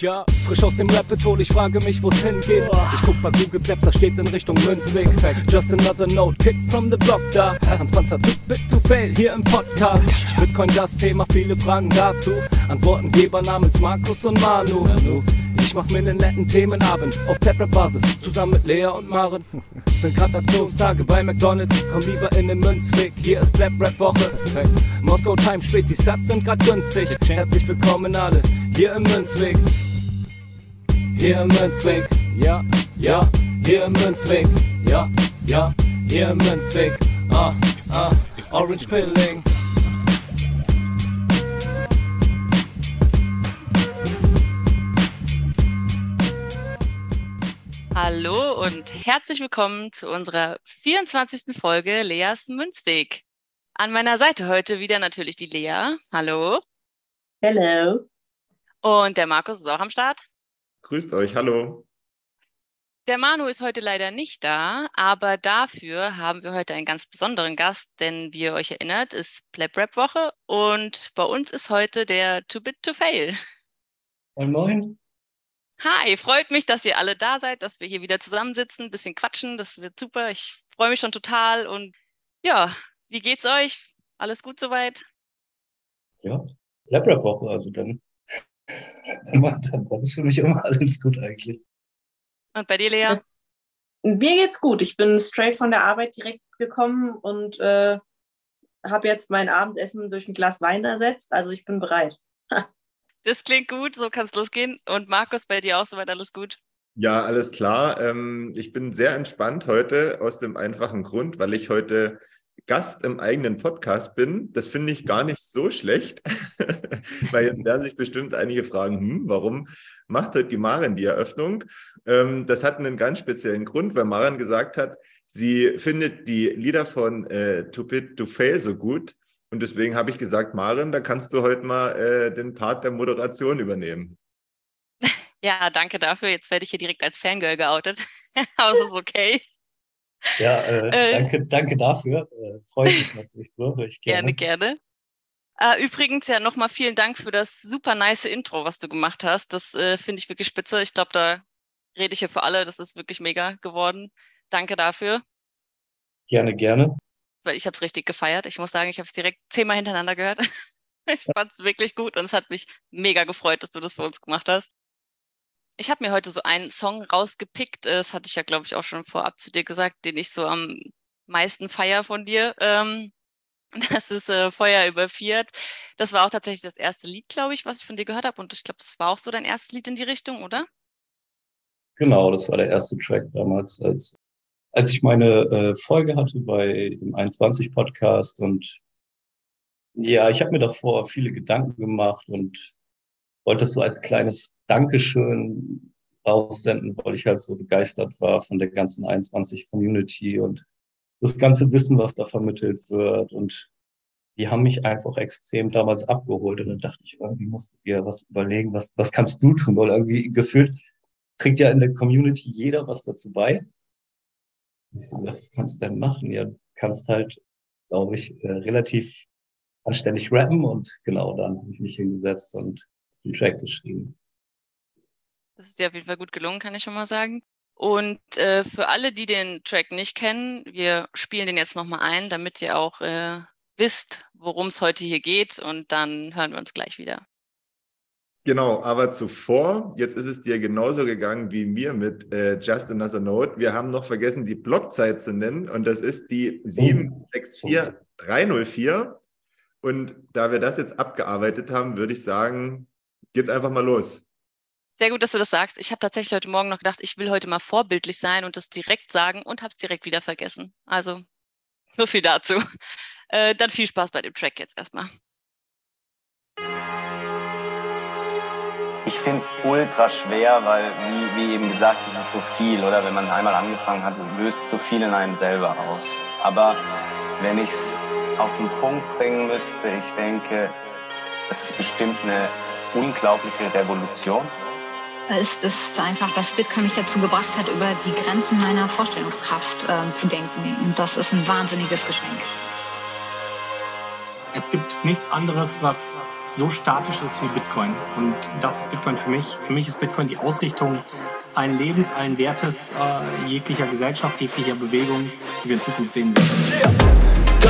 Ja, frisch aus dem Rapid-Hole, ich frage mich, wo's hingeht. Ich guck bei Google Maps, da steht in Richtung Münzweg. Just another note, kick from the block da. Hans Panzer, too bit to fail, hier im Podcast. Bitcoin das Thema, viele Fragen dazu. Antwortengeber namens Markus und Manu. Ich mach mir nen netten Themenabend auf Taprap-Basis, zusammen mit Lea und Maren. Sind Gratulationstage bei McDonalds, komm lieber in den Münzweg, hier ist Blab Rap Woche. Moskau Time spät, die Stats sind grad günstig. Herzlich willkommen alle, hier im Münzweg. Hier im Münzweg, ja, ja, hier im Münzweg, ja, ja, hier im Münzweg, ah, ah, Orange Pilling. Hallo und herzlich willkommen zu unserer 24. Folge Leas Münzweg. An meiner Seite heute wieder natürlich die Lea. Hallo. Hello. Und der Markus ist auch am Start. Grüßt euch, hallo. Der Manu ist heute leider nicht da, aber dafür haben wir heute einen ganz besonderen Gast, denn wie ihr euch erinnert, ist Pleb Rap Woche und bei uns ist heute der Too Bit to Fail. Moin, moin. Hi, freut mich, dass ihr alle da seid, dass wir hier wieder zusammensitzen, ein bisschen quatschen. Das wird super. Ich freue mich schon total. Und ja, wie geht's euch? Alles gut soweit? Ja, Lab-Rap-Woche, also dann, dann, dann ist für mich immer alles gut eigentlich. Und bei dir, Lea? Das- Mir geht's gut. Ich bin straight von der Arbeit direkt gekommen und äh, habe jetzt mein Abendessen durch ein Glas Wein ersetzt. Also ich bin bereit. Das klingt gut, so kann's losgehen. Und Markus, bei dir auch soweit alles gut? Ja, alles klar. Ähm, ich bin sehr entspannt heute aus dem einfachen Grund, weil ich heute Gast im eigenen Podcast bin. Das finde ich gar nicht so schlecht, weil jetzt werden sich bestimmt einige fragen, hm, warum macht heute die Maren die Eröffnung? Ähm, das hat einen ganz speziellen Grund, weil Maren gesagt hat, sie findet die Lieder von äh, to Fail so gut. Und deswegen habe ich gesagt, Maren, da kannst du heute mal äh, den Part der Moderation übernehmen. Ja, danke dafür. Jetzt werde ich hier direkt als Fangirl geoutet. Aber es ist okay. Ja, äh, Äh. danke, danke dafür. Äh, Freue mich natürlich höre ich Gerne, gerne. gerne. Äh, übrigens ja nochmal vielen Dank für das super nice Intro, was du gemacht hast. Das äh, finde ich wirklich spitze. Ich glaube, da rede ich hier für alle. Das ist wirklich mega geworden. Danke dafür, Gerne, gerne. weil ich habe es richtig gefeiert. Ich muss sagen, ich habe es direkt zehnmal hintereinander gehört. ich fand es wirklich gut und es hat mich mega gefreut, dass du das für uns gemacht hast. Ich habe mir heute so einen Song rausgepickt. äh, Das hatte ich ja, glaube ich, auch schon vorab zu dir gesagt, den ich so am meisten feier von dir. Ähm, das ist äh, Feuer über Fiat. Das war auch tatsächlich das erste Lied, glaube ich, was ich von dir gehört habe. Und ich glaube, das war auch so dein erstes Lied in die Richtung, oder? Genau, das war der erste Track damals, als, als ich meine äh, Folge hatte bei dem 21 Podcast und ja, ich habe mir davor viele Gedanken gemacht und wollte das so als kleines Dankeschön raussenden, weil ich halt so begeistert war von der ganzen 21 Community und das ganze Wissen, was da vermittelt wird. Und die haben mich einfach extrem damals abgeholt. Und dann dachte ich, irgendwie musst du dir was überlegen, was, was kannst du tun, weil irgendwie gefühlt trägt ja in der Community jeder was dazu bei. Ich so, was kannst du denn machen? Ja, du kannst halt, glaube ich, äh, relativ anständig rappen. Und genau dann habe ich mich hingesetzt und den Track geschrieben. Das ist dir auf jeden Fall gut gelungen, kann ich schon mal sagen. Und äh, für alle, die den Track nicht kennen, wir spielen den jetzt nochmal ein, damit ihr auch äh, wisst, worum es heute hier geht. Und dann hören wir uns gleich wieder. Genau, aber zuvor, jetzt ist es dir genauso gegangen wie mir mit äh, Just Another Note. Wir haben noch vergessen, die Blockzeit zu nennen und das ist die 764304. Und da wir das jetzt abgearbeitet haben, würde ich sagen, geht's einfach mal los. Sehr gut, dass du das sagst. Ich habe tatsächlich heute Morgen noch gedacht, ich will heute mal vorbildlich sein und das direkt sagen und habe es direkt wieder vergessen. Also so viel dazu. Äh, dann viel Spaß bei dem Track jetzt erstmal. Ich finde es ultra schwer, weil, wie, wie eben gesagt, es ist so viel, oder? Wenn man einmal angefangen hat, löst so viel in einem selber aus. Aber wenn ich es auf den Punkt bringen müsste, ich denke, es ist bestimmt eine unglaubliche Revolution. ist es einfach, dass Bitcoin mich dazu gebracht hat, über die Grenzen meiner Vorstellungskraft ähm, zu denken. Und das ist ein wahnsinniges Geschenk. es gibt nichts anderes, was so statisch ist wie Bitcoin. Und das ist Bitcoin für mich. Für mich ist Bitcoin die Ausrichtung allen Lebens, allen Wertes, äh, jeglicher Gesellschaft, jeglicher Bewegung, die wir in Zukunft sehen werden.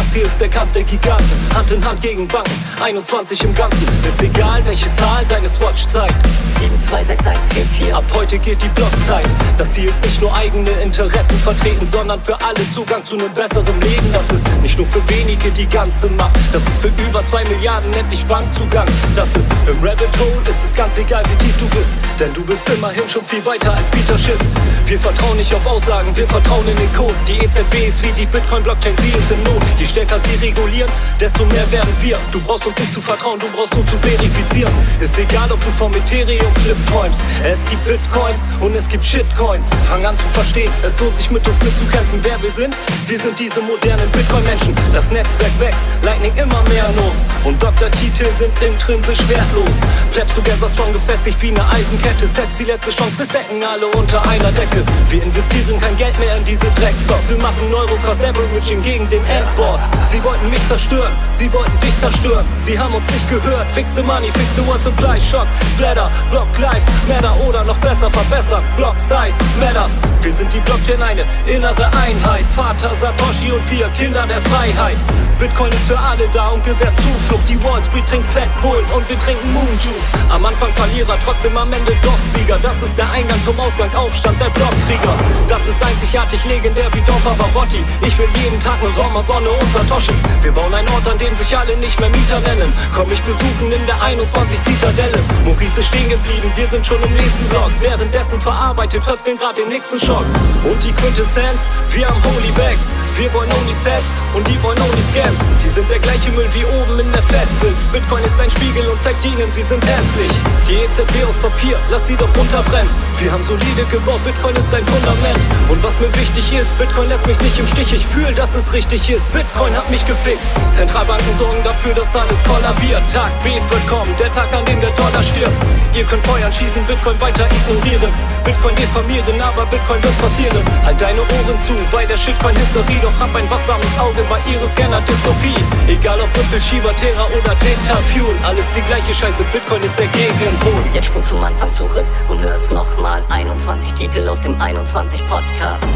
Das hier ist der Kampf der Giganten, Hand in Hand gegen Banken, 21 im Ganzen. Ist egal, welche Zahl deine Swatch zeigt. 726144. Ab heute geht die Blockzeit. Das hier ist nicht nur eigene Interessen vertreten, sondern für alle Zugang zu einem besseren Leben. Das ist nicht nur für wenige die ganze Macht. Das ist für über zwei Milliarden endlich Bankzugang. Das ist im Rabbit Hole, ist es ganz egal, wie tief du bist. Denn du bist immerhin schon viel weiter als Peter Schiff. Wir vertrauen nicht auf Aussagen, wir vertrauen in den Code. Die EZB ist wie die Bitcoin-Blockchain, sie ist in Not. Je stärker sie regulieren, desto mehr werden wir. Du brauchst uns nicht zu vertrauen, du brauchst nur zu verifizieren. Ist egal, ob du vom Ethereum Flip träumst. Es gibt Bitcoin und es gibt Shitcoins. Fang an zu verstehen, es lohnt sich mit uns mitzukämpfen. Wer wir sind? Wir sind diese modernen Bitcoin-Menschen. Das Netzwerk wächst, Lightning immer mehr Notes. Und Doktortitel sind intrinsisch wertlos. Bleibst du Gather Strong gefestigt wie eine Eisenkette. Setzt die letzte Chance, wir stecken alle unter einer Decke. Wir investieren kein Geld mehr in diese Dreckstocks. Wir machen Neurocost Averaging gegen den Endboss. Sie wollten mich zerstören, sie wollten dich zerstören. Sie haben uns nicht gehört. Fix the money, fix the word supply, Shock, Splatter, Block Lives, Matter oder noch besser verbessern. Block Size, Matters. Wir sind die Blockchain, eine innere Einheit. Vater Satoshi und vier Kinder der Freiheit. Bitcoin ist für alle da und gewährt Zuflucht. Die Wall Street trinkt Fat Bull und wir trinken Moon Juice. Am Anfang Verlierer, trotzdem am Ende doch Sieger. Das ist der Eingang zum Ausgang, Aufstand der Blockkrieger. Das ist einzigartig legendär wie Don Pavarotti. Ich will jeden Tag nur Sommersonne und Satoshis. Wir bauen einen Ort, an dem sich alle nicht mehr Mieter nennen. Komm mich besuchen in der 21 Zitadelle. Maurice ist stehen geblieben, wir sind schon im nächsten Block. Währenddessen verarbeitet Höfgen gerade den nächsten Schock. Und die Quintessenz, wir haben Holy Bags. Wir wollen only Sex und die wollen only Scams. Die sind der gleiche Müll wie oben in der Fettsitz. Bitcoin ist ein Spiegel und zeigt ihnen, sie sind hässlich. Die EZB aus Papier, lass sie doch runterbrennen. Wir haben solide gebaut, Bitcoin ist ein Fundament. Und was mir wichtig ist, Bitcoin lässt mich nicht im Stich. Ich fühle, dass es richtig ist. Bitcoin hat mich gefixt. Zentralbanken sorgen dafür, dass alles kollabiert. Tag B wird kommen, der Tag, an dem der Dollar stirbt. Ihr könnt feuern, schießen, Bitcoin weiter ignorieren. Bitcoin diffamieren, aber Bitcoin wird passieren. Halt deine Ohren zu bei der Shitcoin-Hysterie. Doch hab ein wachsames Auge bei ihres Scanner-Dystopie. Egal ob Ripple, Shiba, Terra oder Theta Fuel. Alles die gleiche Scheiße, Bitcoin ist der Gegenpol. Jetzt spring zum Anfang zurück und hörst nochmal 21 Titel aus dem 21 Podcast.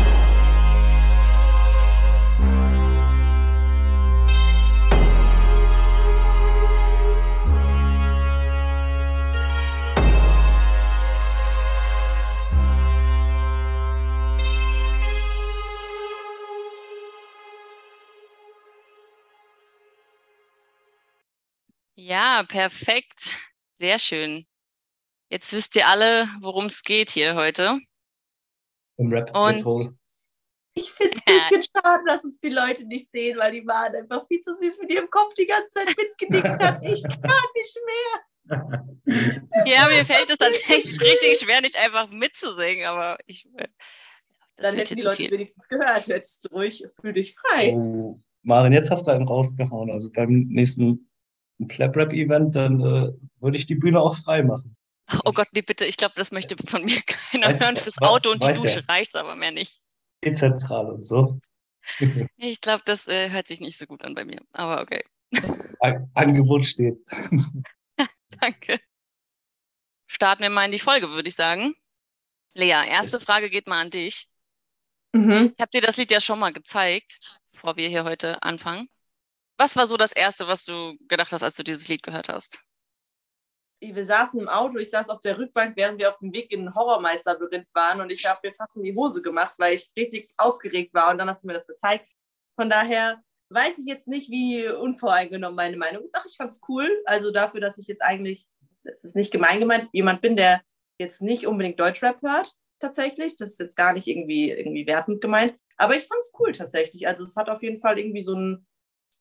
Ja, perfekt. Sehr schön. Jetzt wisst ihr alle, worum es geht hier heute. Im Rap Und-. Ich finde es ein bisschen schade, dass uns die Leute nicht sehen, weil die Maren einfach viel zu süß mit ihrem Kopf die ganze Zeit mitgenickt hat. Ich kann nicht mehr. Ja, mir fällt es tatsächlich richtig schwer, nicht einfach mitzusingen, aber ich. äh, Das Dann hätten die Leute viel. wenigstens gehört. Jetzt ruhig, fühl dich frei. Oh, Maren, jetzt hast du einen rausgehauen. Also beim nächsten Plap-Rap-Event, dann äh, würde ich die Bühne auch frei machen. Oh Gott, nee, bitte, ich glaube, das möchte von mir keiner Weiß- hören. Fürs Auto und die weiß ja. Dusche reicht's aber mehr nicht. Dezentral und so. Ich glaube, das äh, hört sich nicht so gut an bei mir. Aber okay, An Angebot steht. danke. Starten wir mal in die Folge, würde ich sagen. Lea, erste. Frage geht mal an dich. Mhm. Ich habe dir das Lied ja schon mal gezeigt, bevor wir hier heute anfangen. Was war so das Erste, was du gedacht hast, als du dieses Lied gehört hast? Wir saßen im Auto, ich saß auf der Rückbank, während wir auf dem Weg in ein Horrormeisterlabyrinth waren und ich habe mir fast in die Hose gemacht, weil ich richtig aufgeregt war und dann hast du mir das gezeigt. Von daher weiß ich jetzt nicht, wie unvoreingenommen meine Meinung ist. Doch, ich fand's cool. Also dafür, dass ich jetzt eigentlich, das ist nicht gemein gemeint, jemand bin, der jetzt nicht unbedingt Deutschrap hört, tatsächlich. Das ist jetzt gar nicht irgendwie, irgendwie wertend gemeint. Aber ich fand's cool tatsächlich. Also es hat auf jeden Fall irgendwie so ein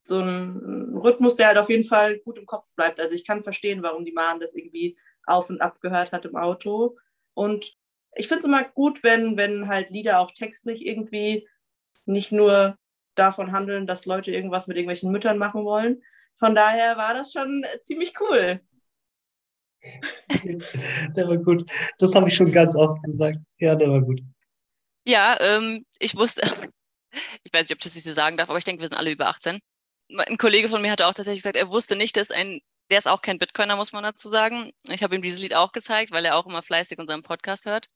so ein Rhythmus, der halt auf jeden Fall gut im Kopf bleibt. Also ich kann verstehen, warum die Maren das irgendwie auf und ab gehört hat im Auto. Und ich finde es immer gut, wenn, wenn halt Lieder auch textlich irgendwie nicht nur davon handeln, dass Leute irgendwas mit irgendwelchen Müttern machen wollen. Von daher war das schon ziemlich cool. Der war gut. Das habe ich schon ganz oft gesagt. Ja, der war gut. Ja, ähm, ich wusste, ich weiß nicht, ob ich das nicht so sagen darf, aber ich denke, wir sind alle über 18. ein Kollege von mir hatte auch tatsächlich gesagt, er wusste nicht, dass ein, der ist auch kein Bitcoiner, muss man dazu sagen. Ich habe ihm dieses Lied auch gezeigt, weil er auch immer fleißig unseren Podcast hört.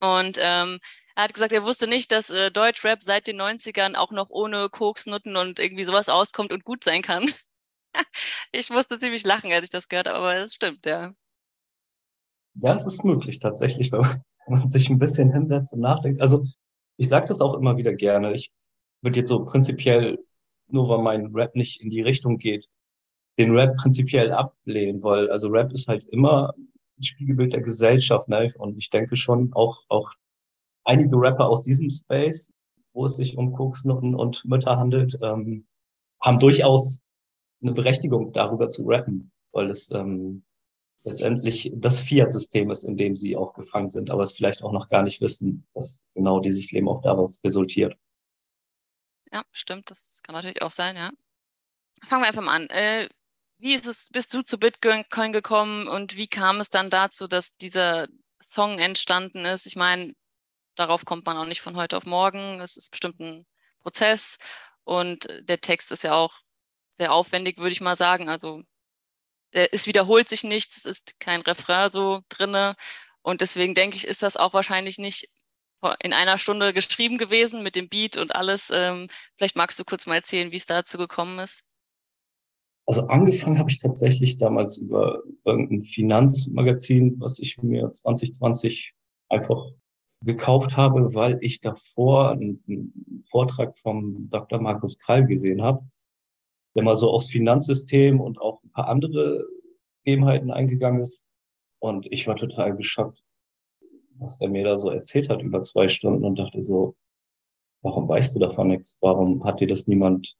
Und ähm, er hat gesagt, er wusste nicht, dass äh, Deutschrap seit den 90ern auch noch ohne Koksnutten und irgendwie sowas auskommt und gut sein kann. ich musste ziemlich lachen, als ich das gehört habe, aber es stimmt, ja. Ja, es ist möglich tatsächlich, wenn man, wenn man sich ein bisschen hinsetzt und nachdenkt. Also ich sage das auch immer wieder gerne. Ich würde jetzt so prinzipiell, nur weil mein Rap nicht in die Richtung geht, den Rap prinzipiell ablehnen, weil also Rap ist halt immer ein Spiegelbild der Gesellschaft, ne? Und ich denke schon auch auch einige Rapper aus diesem Space, wo es sich um Koksnutten und Mütter handelt, ähm, haben durchaus eine Berechtigung, darüber zu rappen, weil es ähm, letztendlich das Fiat-System ist, in dem sie auch gefangen sind, aber es vielleicht auch noch gar nicht wissen, dass genau dieses Leben auch daraus resultiert. Ja, stimmt, das kann natürlich auch sein, ja. Fangen wir einfach mal an. Äh, wie ist es, bist du zu Bitcoin gekommen und wie kam es dann dazu, dass dieser Song entstanden ist? Ich meine, darauf kommt man auch nicht von heute auf morgen. Es ist bestimmt ein Prozess und der Text ist ja auch sehr aufwendig, würde ich mal sagen. Also es wiederholt sich nichts, es ist kein Refrain so drinne. Und deswegen denke ich, ist das auch wahrscheinlich nicht in einer Stunde geschrieben gewesen mit dem Beat und alles. Ähm, vielleicht magst du kurz mal erzählen, wie es dazu gekommen ist. Also angefangen habe ich tatsächlich damals über irgendein Finanzmagazin, was ich mir 2020 einfach gekauft habe, weil ich davor einen Vortrag vom Dr. Markus Krall gesehen habe der mal so aufs Finanzsystem und auch ein paar andere Gegebenheiten eingegangen ist. Und ich war total geschockt, was er mir da so erzählt hat über zwei Stunden und dachte so, warum weißt du davon nichts? Warum hat dir das niemand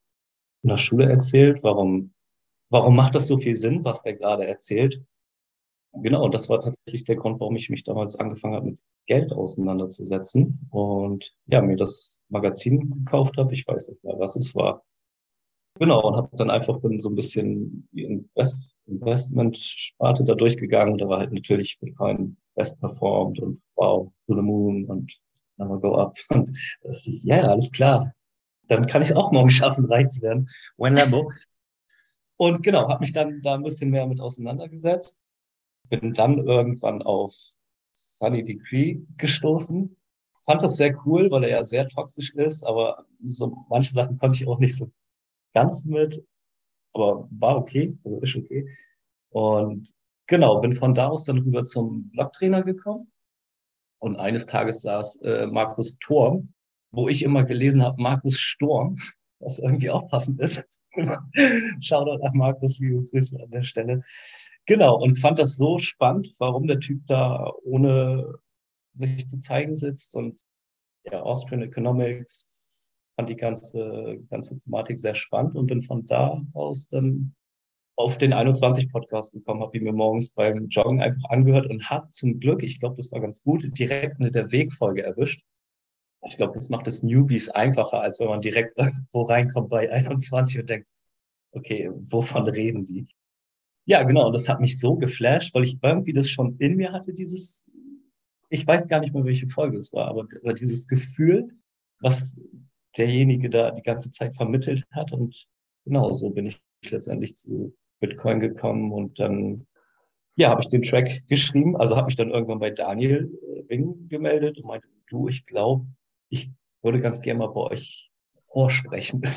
in der Schule erzählt? Warum, warum macht das so viel Sinn, was der gerade erzählt? Genau, und das war tatsächlich der Grund, warum ich mich damals angefangen habe, mit Geld auseinanderzusetzen und ja, mir das Magazin gekauft habe. Ich weiß nicht mehr, was es war. Genau, und habe dann einfach bin so ein bisschen die Invest Investment-Sparte da durchgegangen. Da war halt natürlich Bitcoin best performed und wow, to the moon und never go up. Und ja, yeah, alles klar. Dann kann ich es auch morgen schaffen, reich zu werden. When Lambo. Und genau, habe mich dann da ein bisschen mehr mit auseinandergesetzt. Bin dann irgendwann auf Sunny Decree gestoßen. Fand das sehr cool, weil er ja sehr toxisch ist, aber so manche Sachen konnte ich auch nicht so ganz mit, aber war okay, also ist okay. Und genau, bin von da aus dann rüber zum Blocktrainer gekommen. Und eines Tages saß äh, Markus Thorm, wo ich immer gelesen habe, Markus Sturm, was irgendwie auch passend ist. Shoutout an Markus, liebe Grüße an der Stelle. Genau, und fand das so spannend, warum der Typ da ohne sich zu zeigen sitzt und ja, Austrian Economics, fand die ganze, ganze Thematik sehr spannend und bin von da aus dann auf den 21 Podcast gekommen, habe ihn mir morgens beim Joggen einfach angehört und habe zum Glück, ich glaube, das war ganz gut, direkt eine der Wegfolge erwischt. Ich glaube, das macht es Newbies einfacher, als wenn man direkt irgendwo reinkommt bei 21 und denkt, okay, wovon reden die? Ja, genau, und das hat mich so geflasht, weil ich irgendwie das schon in mir hatte, dieses, ich weiß gar nicht mehr, welche Folge es war, aber, aber dieses Gefühl, was derjenige da die ganze Zeit vermittelt hat. Und genau so bin ich letztendlich zu Bitcoin gekommen und dann ja, habe ich den Track geschrieben. Also habe mich dann irgendwann bei Daniel Wing äh, gemeldet und meinte, du, ich glaube, ich würde ganz gerne mal bei euch vorsprechen.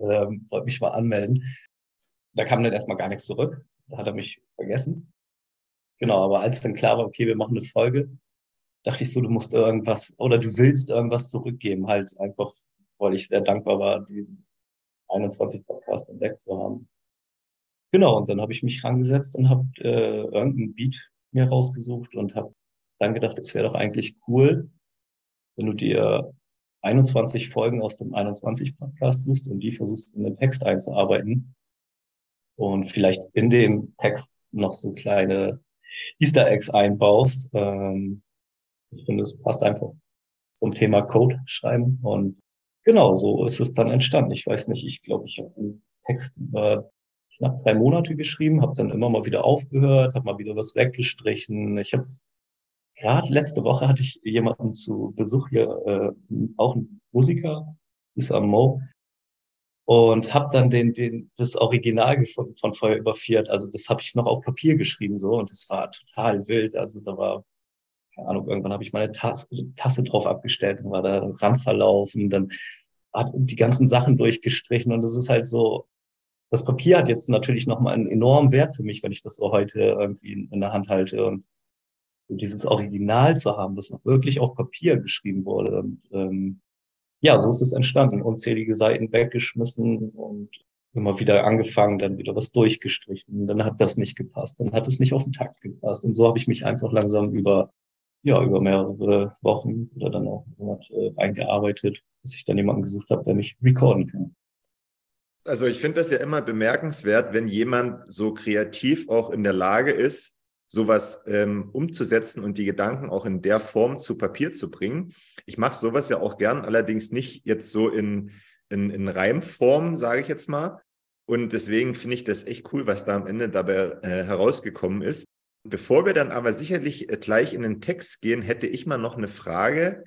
Ähm, wollte mich mal anmelden. Da kam dann erstmal gar nichts zurück. Da hat er mich vergessen. Genau, aber als dann klar war, okay, wir machen eine Folge, dachte ich so, du musst irgendwas oder du willst irgendwas zurückgeben, halt einfach, weil ich sehr dankbar war, die 21 Podcast entdeckt zu haben. Genau, und dann habe ich mich rangesetzt und habe äh, irgendeinen Beat mir rausgesucht und habe dann gedacht, es wäre doch eigentlich cool, wenn du dir 21 Folgen aus dem 21 Podcast suchst und die versuchst in den Text einzuarbeiten und vielleicht in dem Text noch so kleine Easter Eggs einbaust, ähm, ich finde, es passt einfach zum Thema Code schreiben. Und genau so ist es dann entstanden. Ich weiß nicht, ich glaube, ich habe einen Text über knapp drei Monate geschrieben, habe dann immer mal wieder aufgehört, habe mal wieder was weggestrichen. Ich habe gerade letzte Woche hatte ich jemanden zu Besuch hier, äh, auch ein Musiker, ist am Mo. und habe dann den, den, das Original gefunden von Feuer über Fiat. Also das habe ich noch auf Papier geschrieben so und es war total wild. Also da war, keine Ahnung, irgendwann habe ich meine Tasse, Tasse drauf abgestellt und war da ran verlaufen, dann hat die ganzen Sachen durchgestrichen und es ist halt so, das Papier hat jetzt natürlich nochmal einen enormen Wert für mich, wenn ich das so heute irgendwie in, in der Hand halte und dieses Original zu haben, das noch wirklich auf Papier geschrieben wurde. Und ähm, ja, so ist es entstanden. Unzählige Seiten weggeschmissen und immer wieder angefangen, dann wieder was durchgestrichen. Dann hat das nicht gepasst. Dann hat es nicht auf den Takt gepasst. Und so habe ich mich einfach langsam über, ja, über mehrere Wochen oder dann auch Monat äh, eingearbeitet, bis ich dann jemanden gesucht habe, der mich recorden kann. Also ich finde das ja immer bemerkenswert, wenn jemand so kreativ auch in der Lage ist, sowas ähm, umzusetzen und die Gedanken auch in der Form zu Papier zu bringen. Ich mache sowas ja auch gern, allerdings nicht jetzt so in, in, in Reimform, sage ich jetzt mal. Und deswegen finde ich das echt cool, was da am Ende dabei äh, herausgekommen ist. Bevor wir dann aber sicherlich äh, gleich in den Text gehen, hätte ich mal noch eine Frage.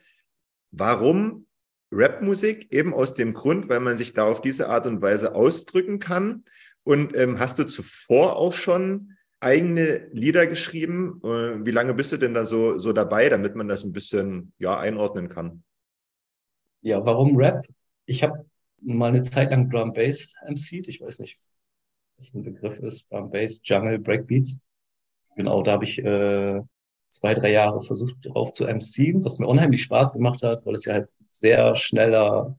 Warum Rapmusik? Eben aus dem Grund, weil man sich da auf diese Art und Weise ausdrücken kann. Und ähm, hast du zuvor auch schon eigene Lieder geschrieben. Äh, wie lange bist du denn da so, so dabei, damit man das ein bisschen ja, einordnen kann? Ja, warum Rap? Ich habe mal eine Zeit lang Drum Bass MC'd. Ich weiß nicht, was ein Begriff ist. Drum Bass, Jungle, Breakbeats. Genau, da habe ich äh, zwei, drei Jahre versucht, darauf zu MC'en, was mir unheimlich Spaß gemacht hat, weil es ja halt sehr schneller,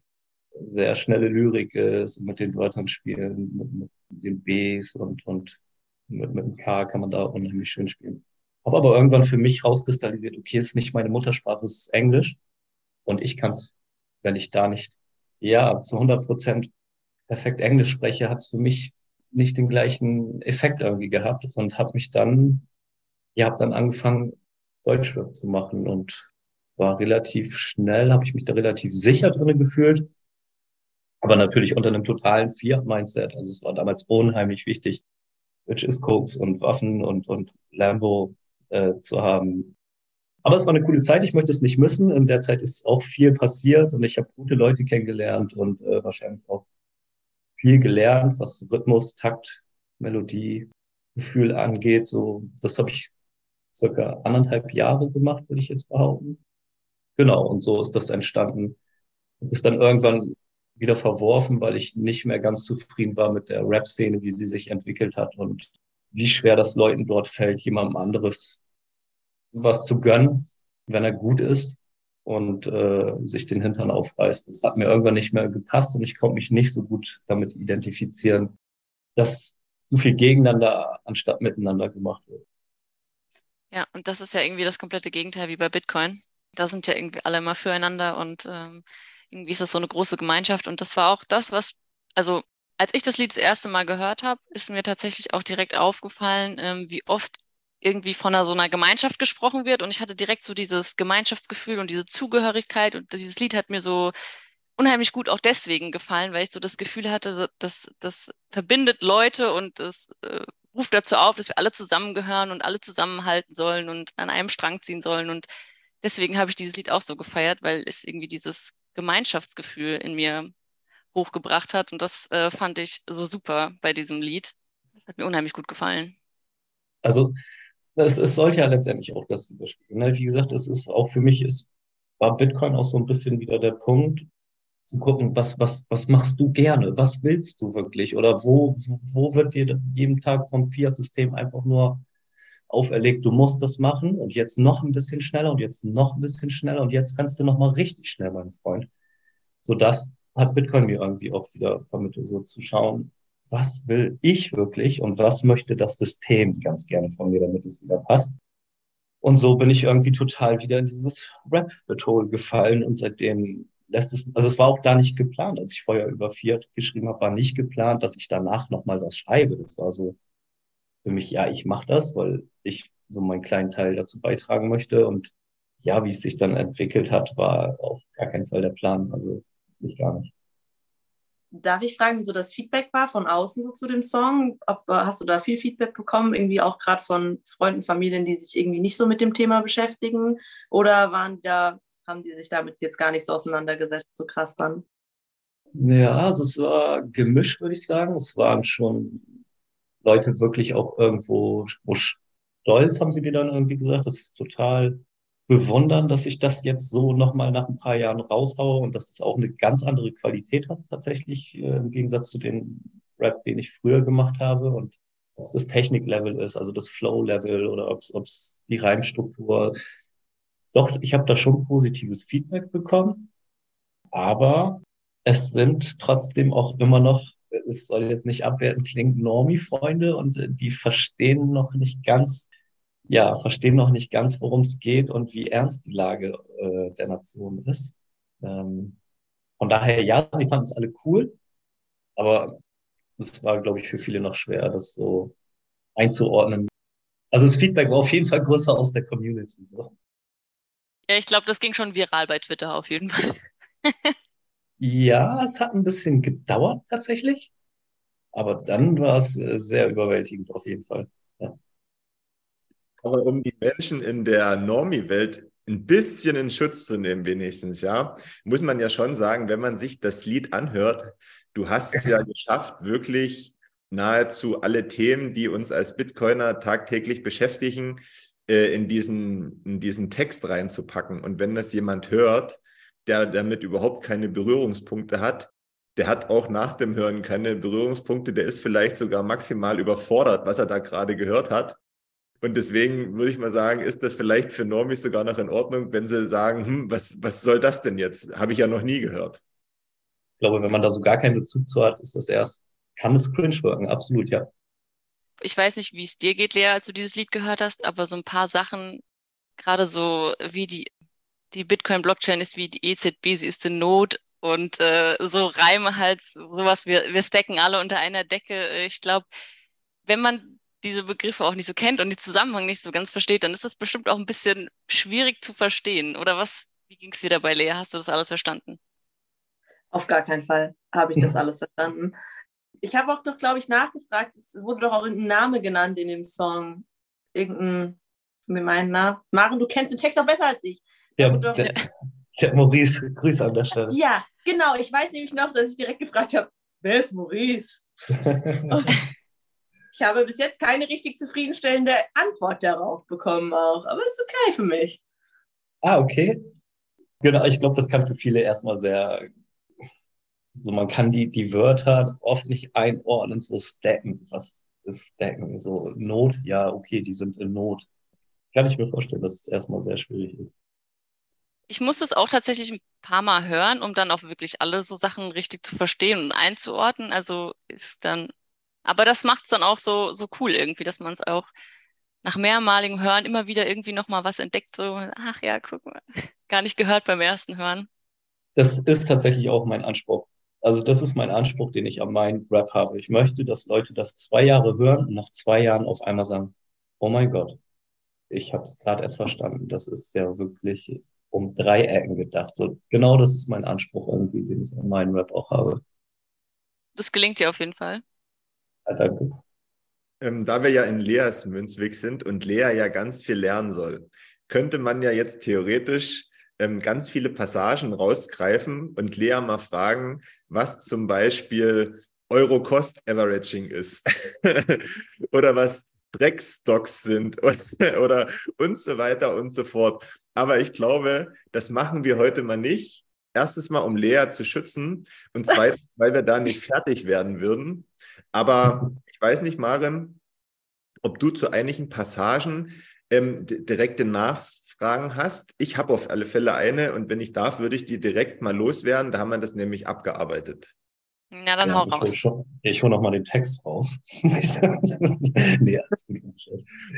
sehr schnelle Lyrik ist mit den Wörtern spielen, mit, mit den Bs und, und mit, mit dem K kann man da unheimlich schön spielen. Habe aber irgendwann für mich rauskristallisiert, okay, ist nicht meine Muttersprache, es ist Englisch. Und ich kann es, wenn ich da nicht, ja, zu 100 Prozent perfekt Englisch spreche, hat es für mich nicht den gleichen Effekt irgendwie gehabt und habe mich dann, ja, habe dann angefangen, Deutschrap zu machen und war relativ schnell, habe ich mich da relativ sicher drin gefühlt, aber natürlich unter einem totalen Fiat-Mindset. Also es war damals unheimlich wichtig, which is Koks und Waffen und, und Lambo äh, zu haben. Aber es war eine coole Zeit, ich möchte es nicht missen. In der Zeit ist auch viel passiert und ich habe gute Leute kennengelernt und äh, wahrscheinlich auch viel gelernt, was Rhythmus, Takt, Melodie, Gefühl angeht. So, das habe ich circa anderthalb Jahre gemacht, würde ich jetzt behaupten. Genau, und so ist das entstanden. Ist dann irgendwann wieder verworfen, weil ich nicht mehr ganz zufrieden war mit der Rap-Szene, wie sie sich entwickelt hat und wie schwer das Leuten dort fällt, jemandem anderes was zu gönnen, wenn er gut ist und äh, sich den Hintern aufreißt. Das hat mir irgendwann nicht mehr gepasst und ich konnte mich nicht so gut damit identifizieren, dass so viel gegeneinander anstatt miteinander gemacht wird. Ja, und das ist ja irgendwie das komplette Gegenteil wie bei Bitcoin. Da sind ja irgendwie alle immer füreinander und ähm, irgendwie ist das so eine große Gemeinschaft. Und das war auch das, was, also als ich das Lied das erste Mal gehört habe, ist mir tatsächlich auch direkt aufgefallen, ähm, wie oft irgendwie von einer, so einer Gemeinschaft gesprochen wird. Und ich hatte direkt so dieses Gemeinschaftsgefühl und diese Zugehörigkeit. Und dieses Lied hat mir so unheimlich gut auch deswegen gefallen, weil ich so das Gefühl hatte, dass das verbindet Leute und das äh, ruft dazu auf, dass wir alle zusammengehören und alle zusammenhalten sollen und an einem Strang ziehen sollen. Und deswegen habe ich dieses Lied auch so gefeiert, weil es irgendwie dieses Gemeinschaftsgefühl in mir hochgebracht hat. Und das äh, fand ich so super bei diesem Lied. Das hat mir unheimlich gut gefallen. Also es, es sollte ja letztendlich auch das widerspiegeln. Ne? Wie gesagt, es ist auch für mich, ist, war Bitcoin auch so ein bisschen wieder der Punkt, zu gucken, was, was, was machst du gerne? Was willst du wirklich? Oder wo, wo wird dir jeden Tag vom Fiat-System einfach nur auferlegt, du musst das machen und jetzt noch ein bisschen schneller und jetzt noch ein bisschen schneller und jetzt kannst du noch mal richtig schnell, mein Freund. So das hat Bitcoin mir irgendwie auch wieder vermittelt, so zu schauen, was will ich wirklich und was möchte das System ganz gerne von mir, damit es wieder passt. Und so bin ich irgendwie total wieder in dieses Rap-Battle gefallen und seitdem lässt es, also es war auch da nicht geplant, als ich vorher über Fiat geschrieben habe, war nicht geplant, dass ich danach nochmal was schreibe. Das war so, für mich, ja, ich mache das, weil ich so meinen kleinen Teil dazu beitragen möchte. Und ja, wie es sich dann entwickelt hat, war auf gar keinen Fall der Plan. Also nicht gar nicht. Darf ich fragen, wie so das Feedback war von außen so zu dem Song? Ob, äh, hast du da viel Feedback bekommen, irgendwie auch gerade von Freunden, Familien, die sich irgendwie nicht so mit dem Thema beschäftigen? Oder waren da, haben die sich damit jetzt gar nicht so auseinandergesetzt, so krass dann? Ja, also es war gemischt, würde ich sagen. Es waren schon Leute wirklich auch irgendwo stolz, haben sie mir dann irgendwie gesagt. Das ist total bewundern, dass ich das jetzt so nochmal nach ein paar Jahren raushaue und dass es auch eine ganz andere Qualität hat tatsächlich äh, im Gegensatz zu dem Rap, den ich früher gemacht habe und ob es das Techniklevel ist, also das Flow-Level oder ob es die Reimstruktur. Doch, ich habe da schon positives Feedback bekommen, aber es sind trotzdem auch immer noch, es soll jetzt nicht abwerten klingen, Normie-Freunde und äh, die verstehen noch nicht ganz, ja, verstehen noch nicht ganz, worum es geht und wie ernst die Lage äh, der Nation ist. Ähm, von daher, ja, sie fanden es alle cool, aber es war, glaube ich, für viele noch schwer, das so einzuordnen. Also das Feedback war auf jeden Fall größer aus der Community. So. Ja, ich glaube, das ging schon viral bei Twitter auf jeden Fall. ja, es hat ein bisschen gedauert tatsächlich, aber dann war es äh, sehr überwältigend auf jeden Fall. Ja. Aber um die Menschen in der Normie-Welt ein bisschen in Schutz zu nehmen, wenigstens, ja, muss man ja schon sagen, wenn man sich das Lied anhört, du hast es ja geschafft, wirklich nahezu alle Themen, die uns als Bitcoiner tagtäglich beschäftigen, äh, in, diesen, in diesen Text reinzupacken. Und wenn das jemand hört, der damit überhaupt keine Berührungspunkte hat, der hat auch nach dem Hören keine Berührungspunkte, der ist vielleicht sogar maximal überfordert, was er da gerade gehört hat. Und deswegen würde ich mal sagen, ist das vielleicht für Normis sogar noch in Ordnung, wenn sie sagen, hm, was, was soll das denn jetzt? Habe ich ja noch nie gehört. Ich glaube, wenn man da so gar keinen Bezug zu hat, ist das erst, kann es cringe wirken, absolut, ja. Ich weiß nicht, wie es dir geht, Lea, als du dieses Lied gehört hast, aber so ein paar Sachen, gerade so wie die, die Bitcoin-Blockchain ist wie die EZB, sie ist in Not und äh, so Reime halt, sowas, wir, wir stecken alle unter einer Decke. Ich glaube, wenn man diese Begriffe auch nicht so kennt und die Zusammenhang nicht so ganz versteht, dann ist das bestimmt auch ein bisschen schwierig zu verstehen. Oder was? Wie ging es dir dabei, Lea? Hast du das alles verstanden? Auf gar keinen Fall habe ich das alles verstanden. Ich habe auch doch, glaube ich, nachgefragt, es wurde doch auch irgendein Name genannt in dem Song. Irgendein, mit meinen Namen. Maren, du kennst den Text auch besser als ich. Ja, der, der Maurice, Grüße an der Stelle. Ja, genau. Ich weiß nämlich noch, dass ich direkt gefragt habe, wer ist Maurice? Ich habe bis jetzt keine richtig zufriedenstellende Antwort darauf bekommen auch, aber es ist okay für mich. Ah, okay. Genau, ich glaube, das kann für viele erstmal sehr, so man kann die, die Wörter oft nicht einordnen, so stacken. Was ist stacken? So Not, ja, okay, die sind in Not. Kann ich mir vorstellen, dass es erstmal sehr schwierig ist. Ich muss es auch tatsächlich ein paar Mal hören, um dann auch wirklich alle so Sachen richtig zu verstehen und einzuordnen. Also ist dann aber das macht es dann auch so, so cool irgendwie, dass man es auch nach mehrmaligem Hören immer wieder irgendwie nochmal was entdeckt. So, ach ja, guck mal, gar nicht gehört beim ersten Hören. Das ist tatsächlich auch mein Anspruch. Also das ist mein Anspruch, den ich an meinen Rap habe. Ich möchte, dass Leute das zwei Jahre hören und nach zwei Jahren auf einmal sagen, oh mein Gott, ich habe es gerade erst verstanden. Das ist ja wirklich um drei Ecken gedacht. So, genau das ist mein Anspruch irgendwie, den ich an meinen Rap auch habe. Das gelingt dir auf jeden Fall. Ja, danke. Ähm, da wir ja in Leas Münzweg sind und Lea ja ganz viel lernen soll, könnte man ja jetzt theoretisch ähm, ganz viele Passagen rausgreifen und Lea mal fragen, was zum Beispiel Euro-Cost-Averaging ist oder was Dreckstocks sind oder und so weiter und so fort. Aber ich glaube, das machen wir heute mal nicht. Erstens mal, um Lea zu schützen und zweitens, weil wir da nicht fertig werden würden. Aber ich weiß nicht, Maren, ob du zu einigen Passagen ähm, direkte Nachfragen hast. Ich habe auf alle Fälle eine und wenn ich darf, würde ich die direkt mal loswerden. Da haben wir das nämlich abgearbeitet. Na, dann ja, hau raus. Ich hole hol nochmal den Text raus. nee, alles gut.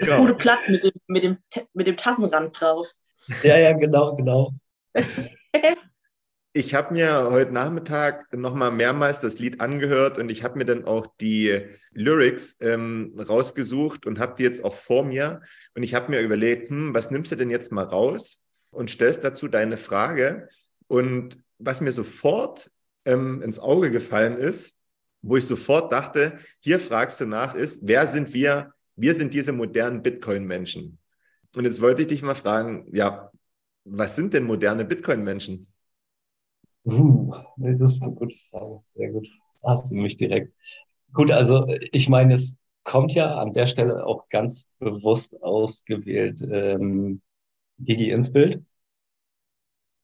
Das ja. gute Blatt mit dem, mit, dem, mit dem Tassenrand drauf. Ja, ja, genau, genau. Ich habe mir heute Nachmittag nochmal mehrmals das Lied angehört und ich habe mir dann auch die Lyrics ähm, rausgesucht und habe die jetzt auch vor mir. Und ich habe mir überlegt, hm, was nimmst du denn jetzt mal raus und stellst dazu deine Frage. Und was mir sofort ähm, ins Auge gefallen ist, wo ich sofort dachte, hier fragst du nach, ist, wer sind wir? Wir sind diese modernen Bitcoin-Menschen. Und jetzt wollte ich dich mal fragen, ja, was sind denn moderne Bitcoin-Menschen? Uh, das ist eine gute Frage. Sehr gut. Hast du mich direkt. Gut, also ich meine, es kommt ja an der Stelle auch ganz bewusst ausgewählt ähm, Gigi ins Bild.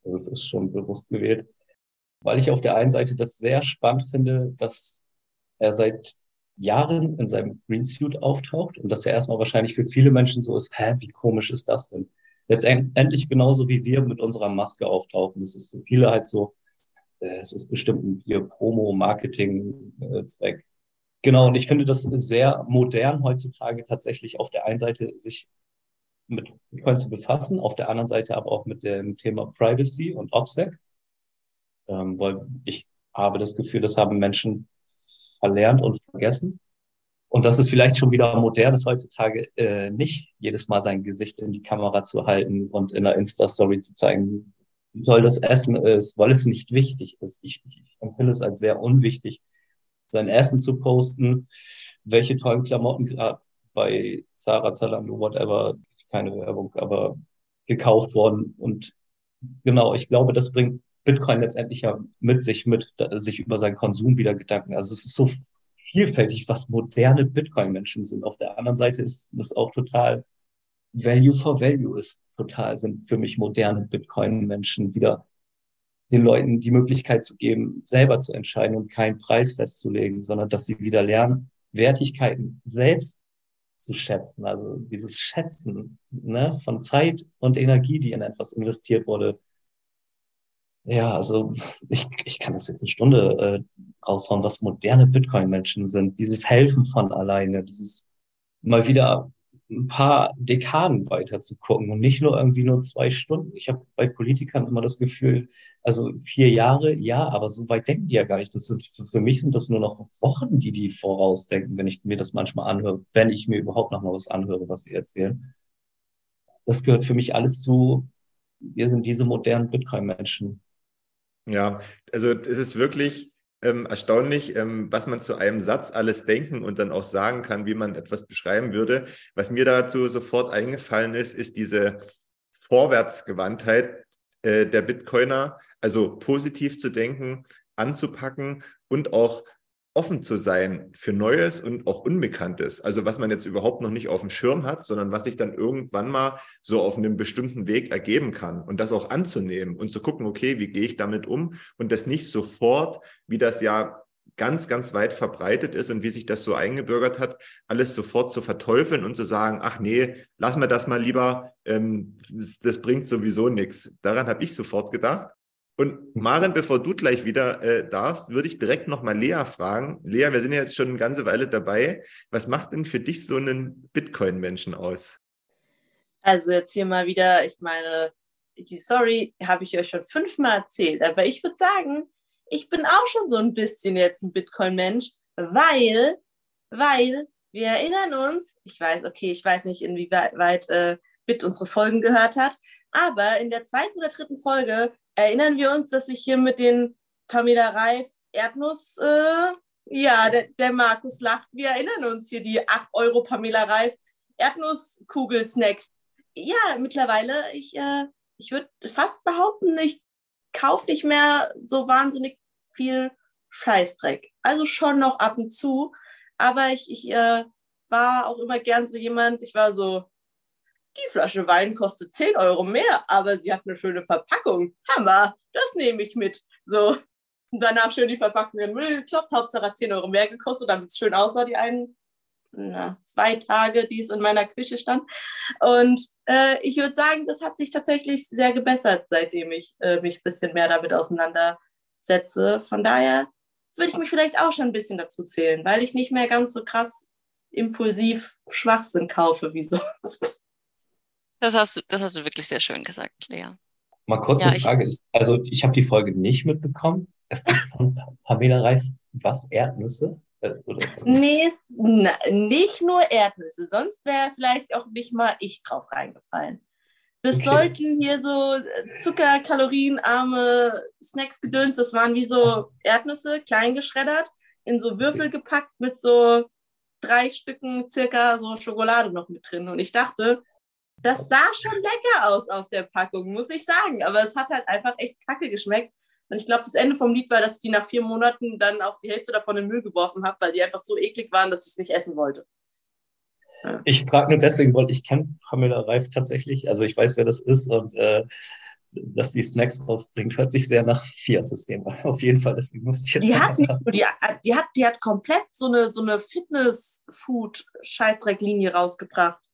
Das ist schon bewusst gewählt, weil ich auf der einen Seite das sehr spannend finde, dass er seit Jahren in seinem Green Suit auftaucht und dass er erstmal wahrscheinlich für viele Menschen so ist, hä, wie komisch ist das denn? Letztendlich genauso wie wir mit unserer Maske auftauchen. Das ist für viele halt so, äh, es ist bestimmt ein Bier Promo, Marketing, äh, Zweck. Genau, und ich finde das sehr modern heutzutage tatsächlich auf der einen Seite sich mit Bitcoin zu befassen, auf der anderen Seite aber auch mit dem Thema Privacy und OPSEC, ähm, weil ich habe das Gefühl, das haben Menschen verlernt und vergessen. Und das ist vielleicht schon wieder modern ist heutzutage, äh, nicht jedes Mal sein Gesicht in die Kamera zu halten und in der Insta-Story zu zeigen, wie toll das Essen ist, weil es nicht wichtig ist. Ich, ich empfinde es als sehr unwichtig, sein Essen zu posten, welche tollen Klamotten gerade bei Zara, Zalando, whatever, keine Werbung, aber gekauft worden. Und genau, ich glaube, das bringt Bitcoin letztendlich ja mit sich, mit sich über seinen Konsum wieder Gedanken. Also es ist so vielfältig, was moderne Bitcoin-Menschen sind. Auf der anderen Seite ist das auch total Value for Value ist total, sind für mich moderne Bitcoin-Menschen wieder den Leuten die Möglichkeit zu geben, selber zu entscheiden und keinen Preis festzulegen, sondern dass sie wieder lernen, Wertigkeiten selbst zu schätzen. Also dieses Schätzen ne, von Zeit und Energie, die in etwas investiert wurde. Ja, also ich, ich kann das jetzt eine Stunde äh, raushauen, was moderne Bitcoin-Menschen sind. Dieses Helfen von alleine, dieses mal wieder ein paar Dekaden weiter zu gucken und nicht nur irgendwie nur zwei Stunden. Ich habe bei Politikern immer das Gefühl, also vier Jahre, ja, aber so weit denken die ja gar nicht. Das ist, für mich sind das nur noch Wochen, die die vorausdenken, wenn ich mir das manchmal anhöre, wenn ich mir überhaupt noch mal was anhöre, was sie erzählen. Das gehört für mich alles zu, wir sind diese modernen Bitcoin-Menschen. Ja, also es ist wirklich, ähm, erstaunlich, ähm, was man zu einem Satz alles denken und dann auch sagen kann, wie man etwas beschreiben würde. Was mir dazu sofort eingefallen ist, ist diese Vorwärtsgewandtheit äh, der Bitcoiner, also positiv zu denken, anzupacken und auch offen zu sein für Neues und auch Unbekanntes. Also was man jetzt überhaupt noch nicht auf dem Schirm hat, sondern was sich dann irgendwann mal so auf einem bestimmten Weg ergeben kann und das auch anzunehmen und zu gucken, okay, wie gehe ich damit um und das nicht sofort, wie das ja ganz, ganz weit verbreitet ist und wie sich das so eingebürgert hat, alles sofort zu verteufeln und zu sagen, ach nee, lassen wir das mal lieber, ähm, das, das bringt sowieso nichts. Daran habe ich sofort gedacht. Und Maren, bevor du gleich wieder äh, darfst, würde ich direkt nochmal Lea fragen. Lea, wir sind ja jetzt schon eine ganze Weile dabei. Was macht denn für dich so einen Bitcoin-Menschen aus? Also jetzt hier mal wieder, ich meine, die Story habe ich euch schon fünfmal erzählt, aber ich würde sagen, ich bin auch schon so ein bisschen jetzt ein Bitcoin-Mensch, weil, weil wir erinnern uns, ich weiß, okay, ich weiß nicht, inwieweit äh, Bit unsere Folgen gehört hat, aber in der zweiten oder dritten Folge erinnern wir uns, dass ich hier mit den Pamela Reif Erdnuss, äh, ja, der, der, Markus lacht. Wir erinnern uns hier die 8 Euro Pamela Reif Erdnusskugel-Snacks. Ja, mittlerweile, ich, äh, ich würde fast behaupten, ich kaufe nicht mehr so wahnsinnig viel Scheißdreck. Also schon noch ab und zu, aber ich, ich äh, war auch immer gern so jemand, ich war so, die Flasche Wein kostet 10 Euro mehr, aber sie hat eine schöne Verpackung. Hammer, das nehme ich mit. So. Und danach schön die Verpackung in Müll gekloppt. Hauptsache hat 10 Euro mehr gekostet, damit es schön aussah, die einen na, zwei Tage, die es in meiner Küche stand. Und äh, ich würde sagen, das hat sich tatsächlich sehr gebessert, seitdem ich äh, mich ein bisschen mehr damit auseinandersetze. Von daher würde ich mich vielleicht auch schon ein bisschen dazu zählen, weil ich nicht mehr ganz so krass impulsiv Schwachsinn kaufe wie sonst. Das hast du, das hast du wirklich sehr schön gesagt, Lea. Mal kurze ja, Frage ist, also ich habe die Folge nicht mitbekommen. Es gibt von Pamela Reif was Erdnüsse? Nee, na, nicht nur Erdnüsse, sonst wäre vielleicht auch nicht mal ich drauf reingefallen. Das okay. sollten hier so Zucker, kalorienarme Snacks gedöns, das waren wie so Erdnüsse, klein geschreddert, in so Würfel okay. gepackt mit so drei Stücken circa so Schokolade noch mit drin. Und ich dachte, das sah schon lecker aus auf der Packung, muss ich sagen. Aber es hat halt einfach echt kacke geschmeckt. Und ich glaube, das Ende vom Lied war, dass ich die nach vier Monaten dann auch die Hälfte davon in den Müll geworfen habe, weil die einfach so eklig waren, dass ich es nicht essen wollte. Ja. Ich frage nur deswegen, weil ich kenne Pamela Reif tatsächlich. Also ich weiß, wer das ist und äh, dass die Snacks rausbringt, hört sich sehr nach Fiat-System an. Auf jeden Fall, deswegen musste ich jetzt. Die hat, nicht, die, die, hat, die hat komplett so eine, so eine Fitness-Food-Scheißdrecklinie rausgebracht.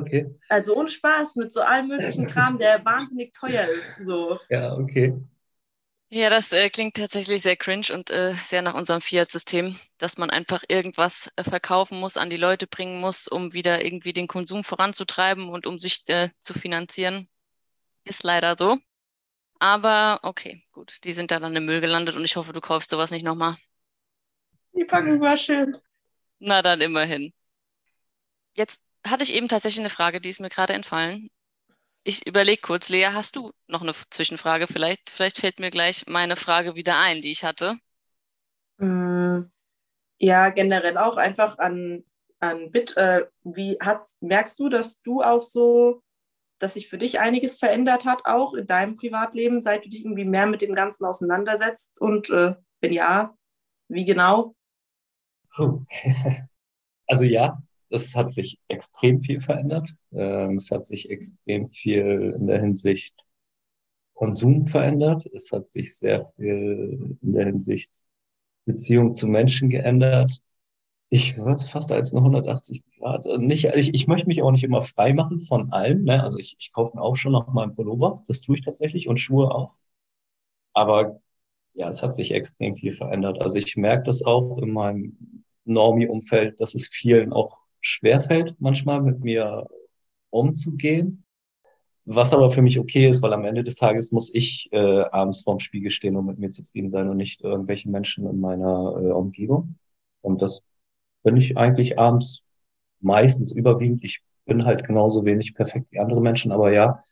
Okay. Also ohne Spaß, mit so allem möglichen Kram, der wahnsinnig teuer ist. So. Ja, okay. Ja, das äh, klingt tatsächlich sehr cringe und äh, sehr nach unserem Fiat-System, dass man einfach irgendwas äh, verkaufen muss, an die Leute bringen muss, um wieder irgendwie den Konsum voranzutreiben und um sich äh, zu finanzieren. Ist leider so. Aber okay, gut, die sind da dann im Müll gelandet und ich hoffe, du kaufst sowas nicht nochmal. Die Packung war schön. Na dann immerhin. Jetzt hatte ich eben tatsächlich eine Frage, die ist mir gerade entfallen. Ich überlege kurz, Lea, hast du noch eine Zwischenfrage? Vielleicht, vielleicht fällt mir gleich meine Frage wieder ein, die ich hatte. Mm, ja, generell auch einfach an, an Bit. Äh, wie hat, merkst du, dass du auch so dass sich für dich einiges verändert hat, auch in deinem Privatleben, seit du dich irgendwie mehr mit dem Ganzen auseinandersetzt? Und äh, wenn ja, wie genau? Also ja, es hat sich extrem viel verändert. Ähm, es hat sich extrem viel in der Hinsicht Konsum verändert. Es hat sich sehr viel in der Hinsicht Beziehung zu Menschen geändert. Ich würde es fast als eine 180 Grad. Äh, nicht, ich, ich möchte mich auch nicht immer frei machen von allem. Ne? Also ich, ich kaufe mir auch schon noch mal einen Pullover. Das tue ich tatsächlich und Schuhe auch. Aber ja, es hat sich extrem viel verändert. Also ich merke das auch in meinem Normie-Umfeld, dass es vielen auch schwerfällt, manchmal mit mir umzugehen. Was aber für mich okay ist, weil am Ende des Tages muss ich äh, abends vorm Spiegel stehen und mit mir zufrieden sein und nicht irgendwelche Menschen in meiner äh, Umgebung. Und das bin ich eigentlich abends meistens überwiegend. Ich bin halt genauso wenig perfekt wie andere Menschen, aber ja,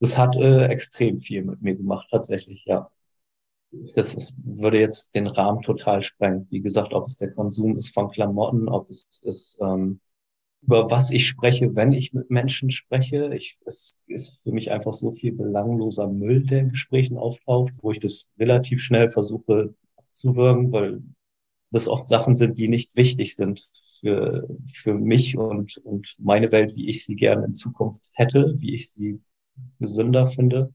das hat äh, extrem viel mit mir gemacht, tatsächlich, ja. Das ist, würde jetzt den Rahmen total sprengen. Wie gesagt, ob es der Konsum ist von Klamotten, ob es ist, ähm, über was ich spreche, wenn ich mit Menschen spreche. Ich, es ist für mich einfach so viel belangloser Müll, der in Gesprächen auftaucht, wo ich das relativ schnell versuche abzuwürgen, weil das oft Sachen sind, die nicht wichtig sind für, für mich und, und meine Welt, wie ich sie gerne in Zukunft hätte, wie ich sie gesünder finde.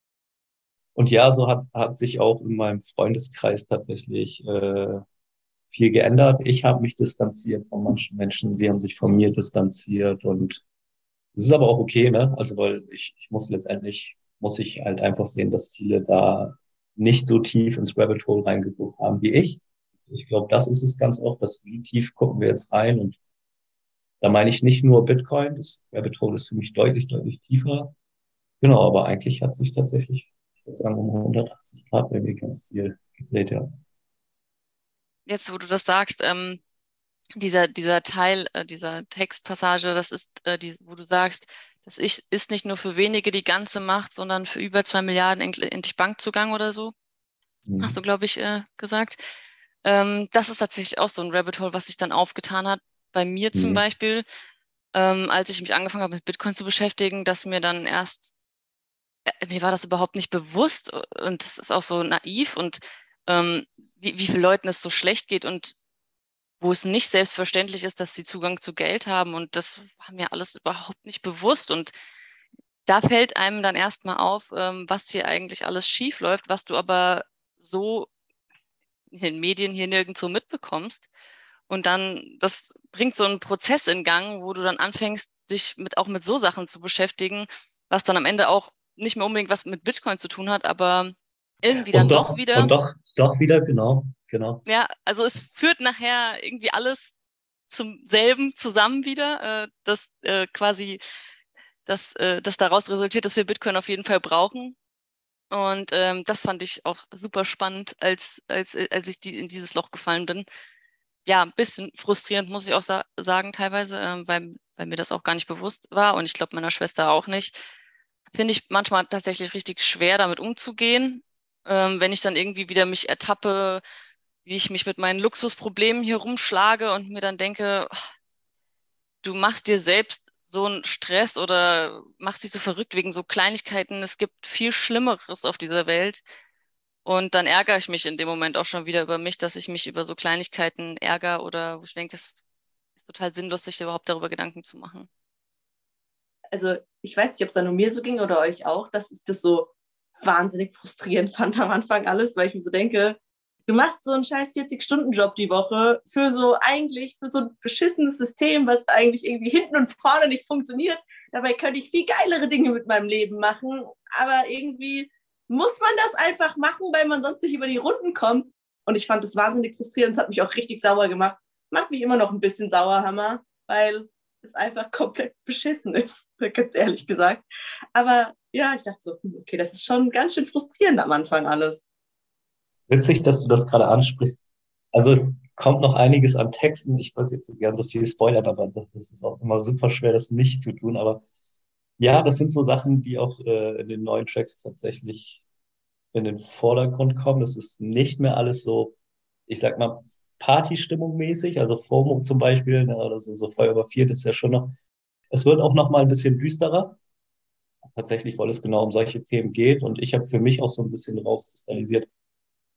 Und ja, so hat, hat sich auch in meinem Freundeskreis tatsächlich äh, viel geändert. Ich habe mich distanziert von manchen Menschen, sie haben sich von mir distanziert und es ist aber auch okay, ne? Also weil ich, ich muss letztendlich, muss ich halt einfach sehen, dass viele da nicht so tief ins Rabbit Hole reingeguckt haben wie ich. Ich glaube, das ist es ganz oft, dass wie tief gucken wir jetzt rein und da meine ich nicht nur Bitcoin, das Rabbit Hole ist für mich deutlich, deutlich tiefer. Genau, aber eigentlich hat sich tatsächlich, ich würde sagen, um 180 Grad bei mir ganz viel gedreht, ja. Jetzt, wo du das sagst, ähm, dieser, dieser Teil, äh, dieser Textpassage, das ist, äh, die, wo du sagst, das ist nicht nur für wenige die ganze Macht, sondern für über zwei Milliarden endlich Bankzugang oder so. Mhm. Hast du, glaube ich, äh, gesagt. Ähm, das ist tatsächlich auch so ein Rabbit Hole, was sich dann aufgetan hat. Bei mir zum mhm. Beispiel, ähm, als ich mich angefangen habe, mit Bitcoin zu beschäftigen, dass mir dann erst, mir war das überhaupt nicht bewusst und es ist auch so naiv und ähm, wie, wie vielen Leuten es so schlecht geht und wo es nicht selbstverständlich ist, dass sie Zugang zu Geld haben. Und das war mir alles überhaupt nicht bewusst. Und da fällt einem dann erstmal auf, ähm, was hier eigentlich alles schief läuft, was du aber so in den Medien hier nirgendwo mitbekommst. Und dann, das bringt so einen Prozess in Gang, wo du dann anfängst, dich mit, auch mit so Sachen zu beschäftigen, was dann am Ende auch nicht mehr unbedingt was mit Bitcoin zu tun hat, aber irgendwie dann doch, doch, wieder. Und doch, doch wieder, genau, genau. Ja, also es führt nachher irgendwie alles zum selben zusammen wieder, äh, dass äh, quasi dass, äh, dass daraus resultiert, dass wir Bitcoin auf jeden Fall brauchen. Und ähm, das fand ich auch super spannend, als, als, als ich die, in dieses Loch gefallen bin. Ja, ein bisschen frustrierend, muss ich auch sa sagen, teilweise, ähm, weil, weil mir das auch gar nicht bewusst war und ich glaube meiner Schwester auch nicht. Finde ich manchmal tatsächlich richtig schwer, damit umzugehen, ähm, wenn ich dann irgendwie wieder mich ertappe, wie ich mich mit meinen Luxusproblemen hier rumschlage und mir dann denke, du machst dir selbst so einen Stress oder machst dich so verrückt wegen so Kleinigkeiten. Es gibt viel Schlimmeres auf dieser Welt. Und dann ärgere ich mich in dem Moment auch schon wieder über mich, dass ich mich über so Kleinigkeiten ärgere oder wo ich denke, das ist total sinnlos, sich überhaupt darüber Gedanken zu machen. Also ich weiß nicht, ob es da nur mir so ging oder euch auch, dass ich das so wahnsinnig frustrierend fand am Anfang alles, weil ich mir so denke, du machst so einen scheiß 40-Stunden-Job die Woche für so eigentlich, für so ein beschissenes System, was eigentlich irgendwie hinten und vorne nicht funktioniert. Dabei könnte ich viel geilere Dinge mit meinem Leben machen, aber irgendwie muss man das einfach machen, weil man sonst nicht über die Runden kommt. Und ich fand das wahnsinnig frustrierend, es hat mich auch richtig sauer gemacht. Macht mich immer noch ein bisschen sauer, Hammer, weil es einfach komplett beschissen ist, ganz ehrlich gesagt. Aber ja, ich dachte so, hm, okay, das ist schon ganz schön frustrierend am Anfang alles. Witzig, dass du das gerade ansprichst. Also es kommt noch einiges an Texten. Ich wollte jetzt gern so viel spoilern, aber das ist auch immer super schwer, das nicht zu tun. Aber ja, das sind so Sachen, die auch äh, in den neuen Tracks tatsächlich in den Vordergrund kommen. Es ist nicht mehr alles so, ich sag mal, Partystimmung mäßig, also FOMO zum Beispiel, ne, oder so, so Feuer über vier, ist ja schon noch, es wird auch noch mal ein bisschen düsterer. Tatsächlich, weil es genau um solche Themen geht. Und ich habe für mich auch so ein bisschen rauskristallisiert,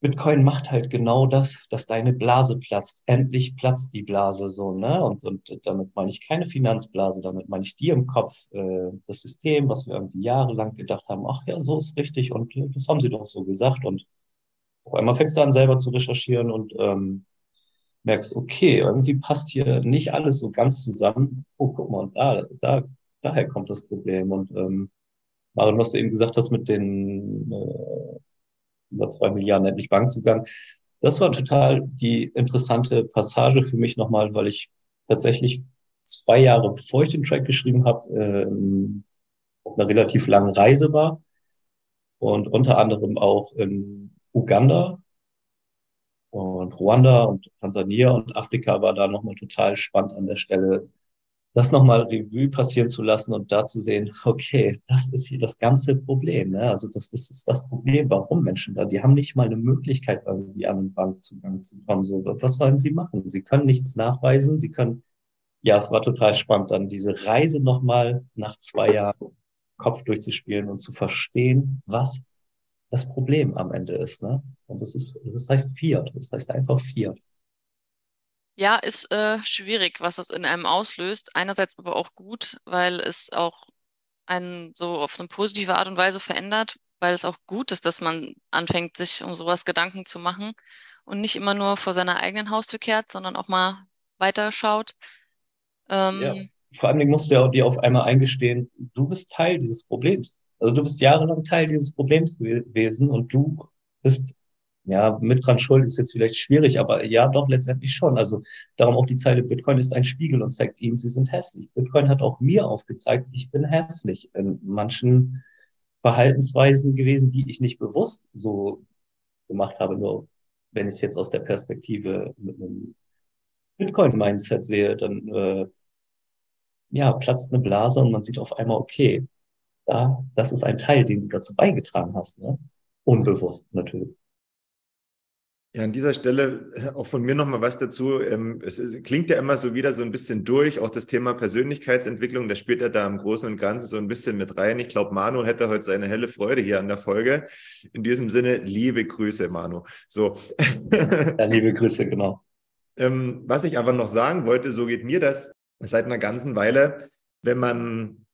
Bitcoin macht halt genau das, dass deine Blase platzt. Endlich platzt die Blase so, ne? Und, und damit meine ich keine Finanzblase, damit meine ich die im Kopf, äh, das System, was wir irgendwie jahrelang gedacht haben, ach ja, so ist richtig und äh, das haben sie doch so gesagt. Und auf einmal fängst du an, selber zu recherchieren und ähm, merkst, okay, irgendwie passt hier nicht alles so ganz zusammen. Oh, guck mal, da, da, daher kommt das Problem. Und ähm, Maren, was du eben gesagt hast mit den äh, über zwei Milliarden endlich Bankzugang. Das war total die interessante Passage für mich nochmal, weil ich tatsächlich zwei Jahre bevor ich den Track geschrieben habe, ähm, auf einer relativ langen Reise war und unter anderem auch in Uganda und Ruanda und Tansania und Afrika war da nochmal total spannend an der Stelle, das nochmal Revue passieren zu lassen und da zu sehen, okay, das ist hier das ganze Problem. Ne? Also das, das ist das Problem, warum Menschen da, die haben nicht mal eine Möglichkeit, irgendwie an den Bankzugang zu kommen. So, was sollen sie machen? Sie können nichts nachweisen, sie können, ja, es war total spannend, dann diese Reise nochmal nach zwei Jahren Kopf durchzuspielen und zu verstehen, was das Problem am Ende ist. Ne? Und das ist, das heißt Fiat, das heißt einfach Fiat. Ja, ist äh, schwierig, was es in einem auslöst. Einerseits aber auch gut, weil es auch einen so auf so eine positive Art und Weise verändert, weil es auch gut ist, dass man anfängt, sich um sowas Gedanken zu machen und nicht immer nur vor seiner eigenen Haustür kehrt, sondern auch mal weiter schaut. Ähm, ja. Vor allem musst du ja dir auf einmal eingestehen, du bist Teil dieses Problems. Also du bist jahrelang Teil dieses Problems gewesen und du bist ja, mit dran schuld ist jetzt vielleicht schwierig, aber ja, doch letztendlich schon. Also darum auch die Zeile, Bitcoin ist ein Spiegel und zeigt ihnen, sie sind hässlich. Bitcoin hat auch mir aufgezeigt, ich bin hässlich in manchen Verhaltensweisen gewesen, die ich nicht bewusst so gemacht habe. Nur wenn ich es jetzt aus der Perspektive mit einem Bitcoin-Mindset sehe, dann äh, ja, platzt eine Blase und man sieht auf einmal, okay, da, das ist ein Teil, den du dazu beigetragen hast, ne? Unbewusst natürlich. Ja, an dieser Stelle äh, auch von mir nochmal was dazu. Ähm, es, klingt ja immer so wieder so ein bisschen durch, auch das Thema Persönlichkeitsentwicklung, das spielt ja da im Großen und Ganzen so ein bisschen mit rein. Ich glaube, Manu hätte heute seine helle Freude hier an der Folge. In diesem Sinne, liebe Grüße, Manu. So. Ja, liebe Grüße, genau. Ähm, was ich aber noch sagen wollte, so geht mir das seit einer ganzen Weile, wenn man,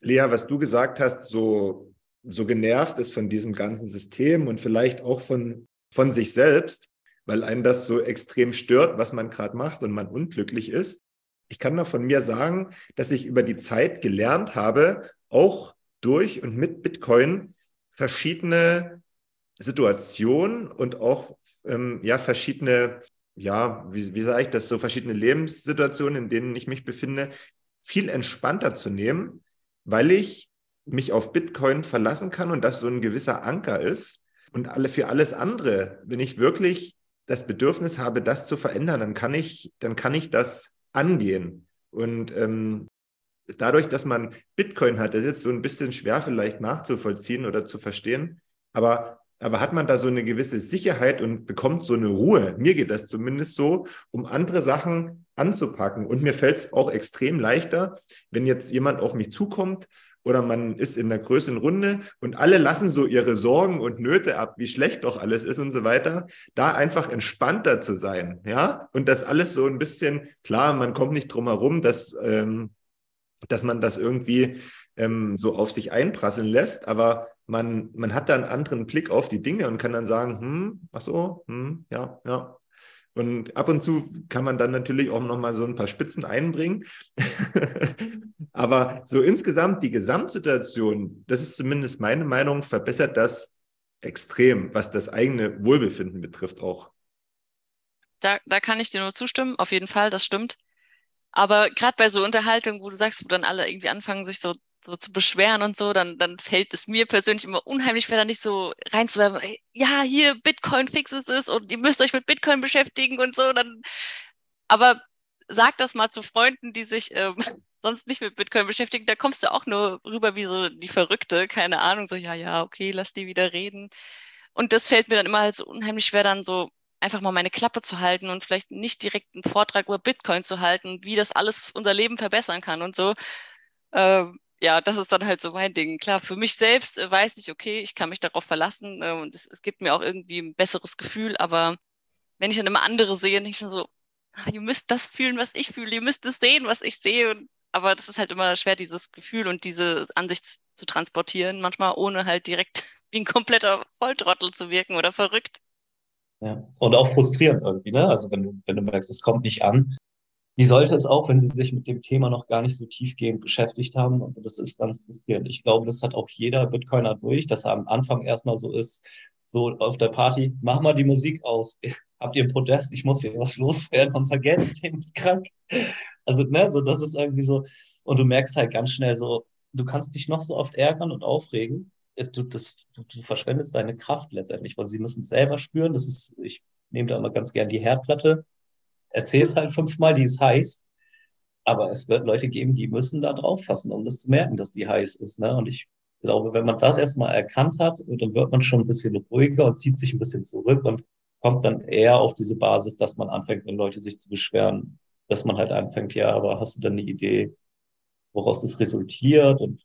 Lea, was du gesagt hast, so, so genervt ist von diesem ganzen System und vielleicht auch von von sich selbst, weil einen das so extrem stört, was man gerade macht und man unglücklich ist. Ich kann nur von mir sagen, dass ich über die Zeit gelernt habe, auch durch und mit Bitcoin verschiedene Situationen und auch ähm, ja verschiedene ja wie, wie sage ich das so verschiedene Lebenssituationen, in denen ich mich befinde, viel entspannter zu nehmen, weil ich mich auf Bitcoin verlassen kann und das so ein gewisser Anker ist und alle für alles andere, wenn ich wirklich das Bedürfnis habe, das zu verändern, dann kann ich, dann kann ich das angehen. Und ähm, dadurch, dass man Bitcoin hat, das ist jetzt so ein bisschen schwer vielleicht nachzuvollziehen oder zu verstehen, aber, aber hat man da so eine gewisse Sicherheit und bekommt so eine Ruhe. Mir geht das zumindest so, um andere Sachen anzupacken. Und mir fällt es auch extrem leichter, wenn jetzt jemand auf mich zukommt oder man ist in einer größeren Runde und alle lassen so ihre Sorgen und Nöte ab, wie schlecht doch alles ist und so weiter, da einfach entspannter zu sein, ja, und das alles so ein bisschen, klar, man kommt nicht drum herum, dass, ähm, dass man das irgendwie ähm, so auf sich einprasseln lässt, aber man, man hat da einen anderen Blick auf die Dinge und kann dann sagen, hm, ach so, hm, ja, ja, und ab und zu kann man dann natürlich auch nochmal so ein paar Spitzen einbringen. Aber so insgesamt die Gesamtsituation, das ist zumindest meine Meinung, verbessert das extrem, was das eigene Wohlbefinden betrifft auch. Da, da kann ich dir nur zustimmen, auf jeden Fall, das stimmt. Aber gerade bei so Unterhaltungen, wo du sagst, wo dann alle irgendwie anfangen, sich so so zu beschweren und so, dann, dann fällt es mir persönlich immer unheimlich schwer, da nicht so reinzuwerfen, ja, hier, Bitcoin fixes es und ihr müsst euch mit Bitcoin beschäftigen und so. Dann, aber sag das mal zu Freunden, die sich ähm, sonst nicht mit Bitcoin beschäftigen, da kommst du auch nur rüber wie so die Verrückte, keine Ahnung, so, ja, ja, okay, lass die wieder reden. Und das fällt mir dann immer halt so unheimlich schwer, dann so einfach mal meine Klappe zu halten und vielleicht nicht direkt einen Vortrag über Bitcoin zu halten, wie das alles unser Leben verbessern kann und so. Ähm, ja, das ist dann halt so mein Ding. Klar, für mich selbst äh, weiß ich, okay, ich kann mich darauf verlassen äh, und es, es, gibt mir auch irgendwie ein besseres Gefühl, aber wenn ich dann immer andere sehe, denke ich so, ach, ihr müsst das fühlen, was ich fühle, ihr müsst es sehen, was ich sehe. Und, aber das ist halt immer schwer, dieses Gefühl und diese Ansicht zu transportieren, manchmal ohne halt direkt wie ein kompletter Volltrottel zu wirken oder verrückt. Ja, und auch frustrierend irgendwie, ne? Also wenn du, wenn du merkst, es kommt nicht an, wie sollte es auch, wenn sie sich mit dem Thema noch gar nicht so tiefgehend beschäftigt haben. Und das ist dann frustrierend. Ich glaube, das hat auch jeder Bitcoiner durch, dass er am Anfang erstmal so ist, so auf der Party, mach mal die Musik aus. Habt ihr Protest? Ich muss hier was loswerden. Unser Geldsystem ist krank. Also, ne, so, das ist irgendwie so. Und du merkst halt ganz schnell so, du kannst dich noch so oft ärgern und aufregen. Du, das, du, du verschwendest deine Kraft letztendlich, weil sie müssen es selber spüren. Das ist, ich nehme da immer ganz gern die Herdplatte erzähl's halt fünfmal, die ist heiß. Aber es wird Leute geben, die müssen da drauf fassen, um das zu merken, dass die heiß ist. Ne? Und ich glaube, wenn man das erstmal erkannt hat, dann wird man schon ein bisschen ruhiger und zieht sich ein bisschen zurück und kommt dann eher auf diese Basis, dass man anfängt, wenn Leute sich zu beschweren, dass man halt anfängt, ja, aber hast du denn eine Idee, woraus das resultiert? Und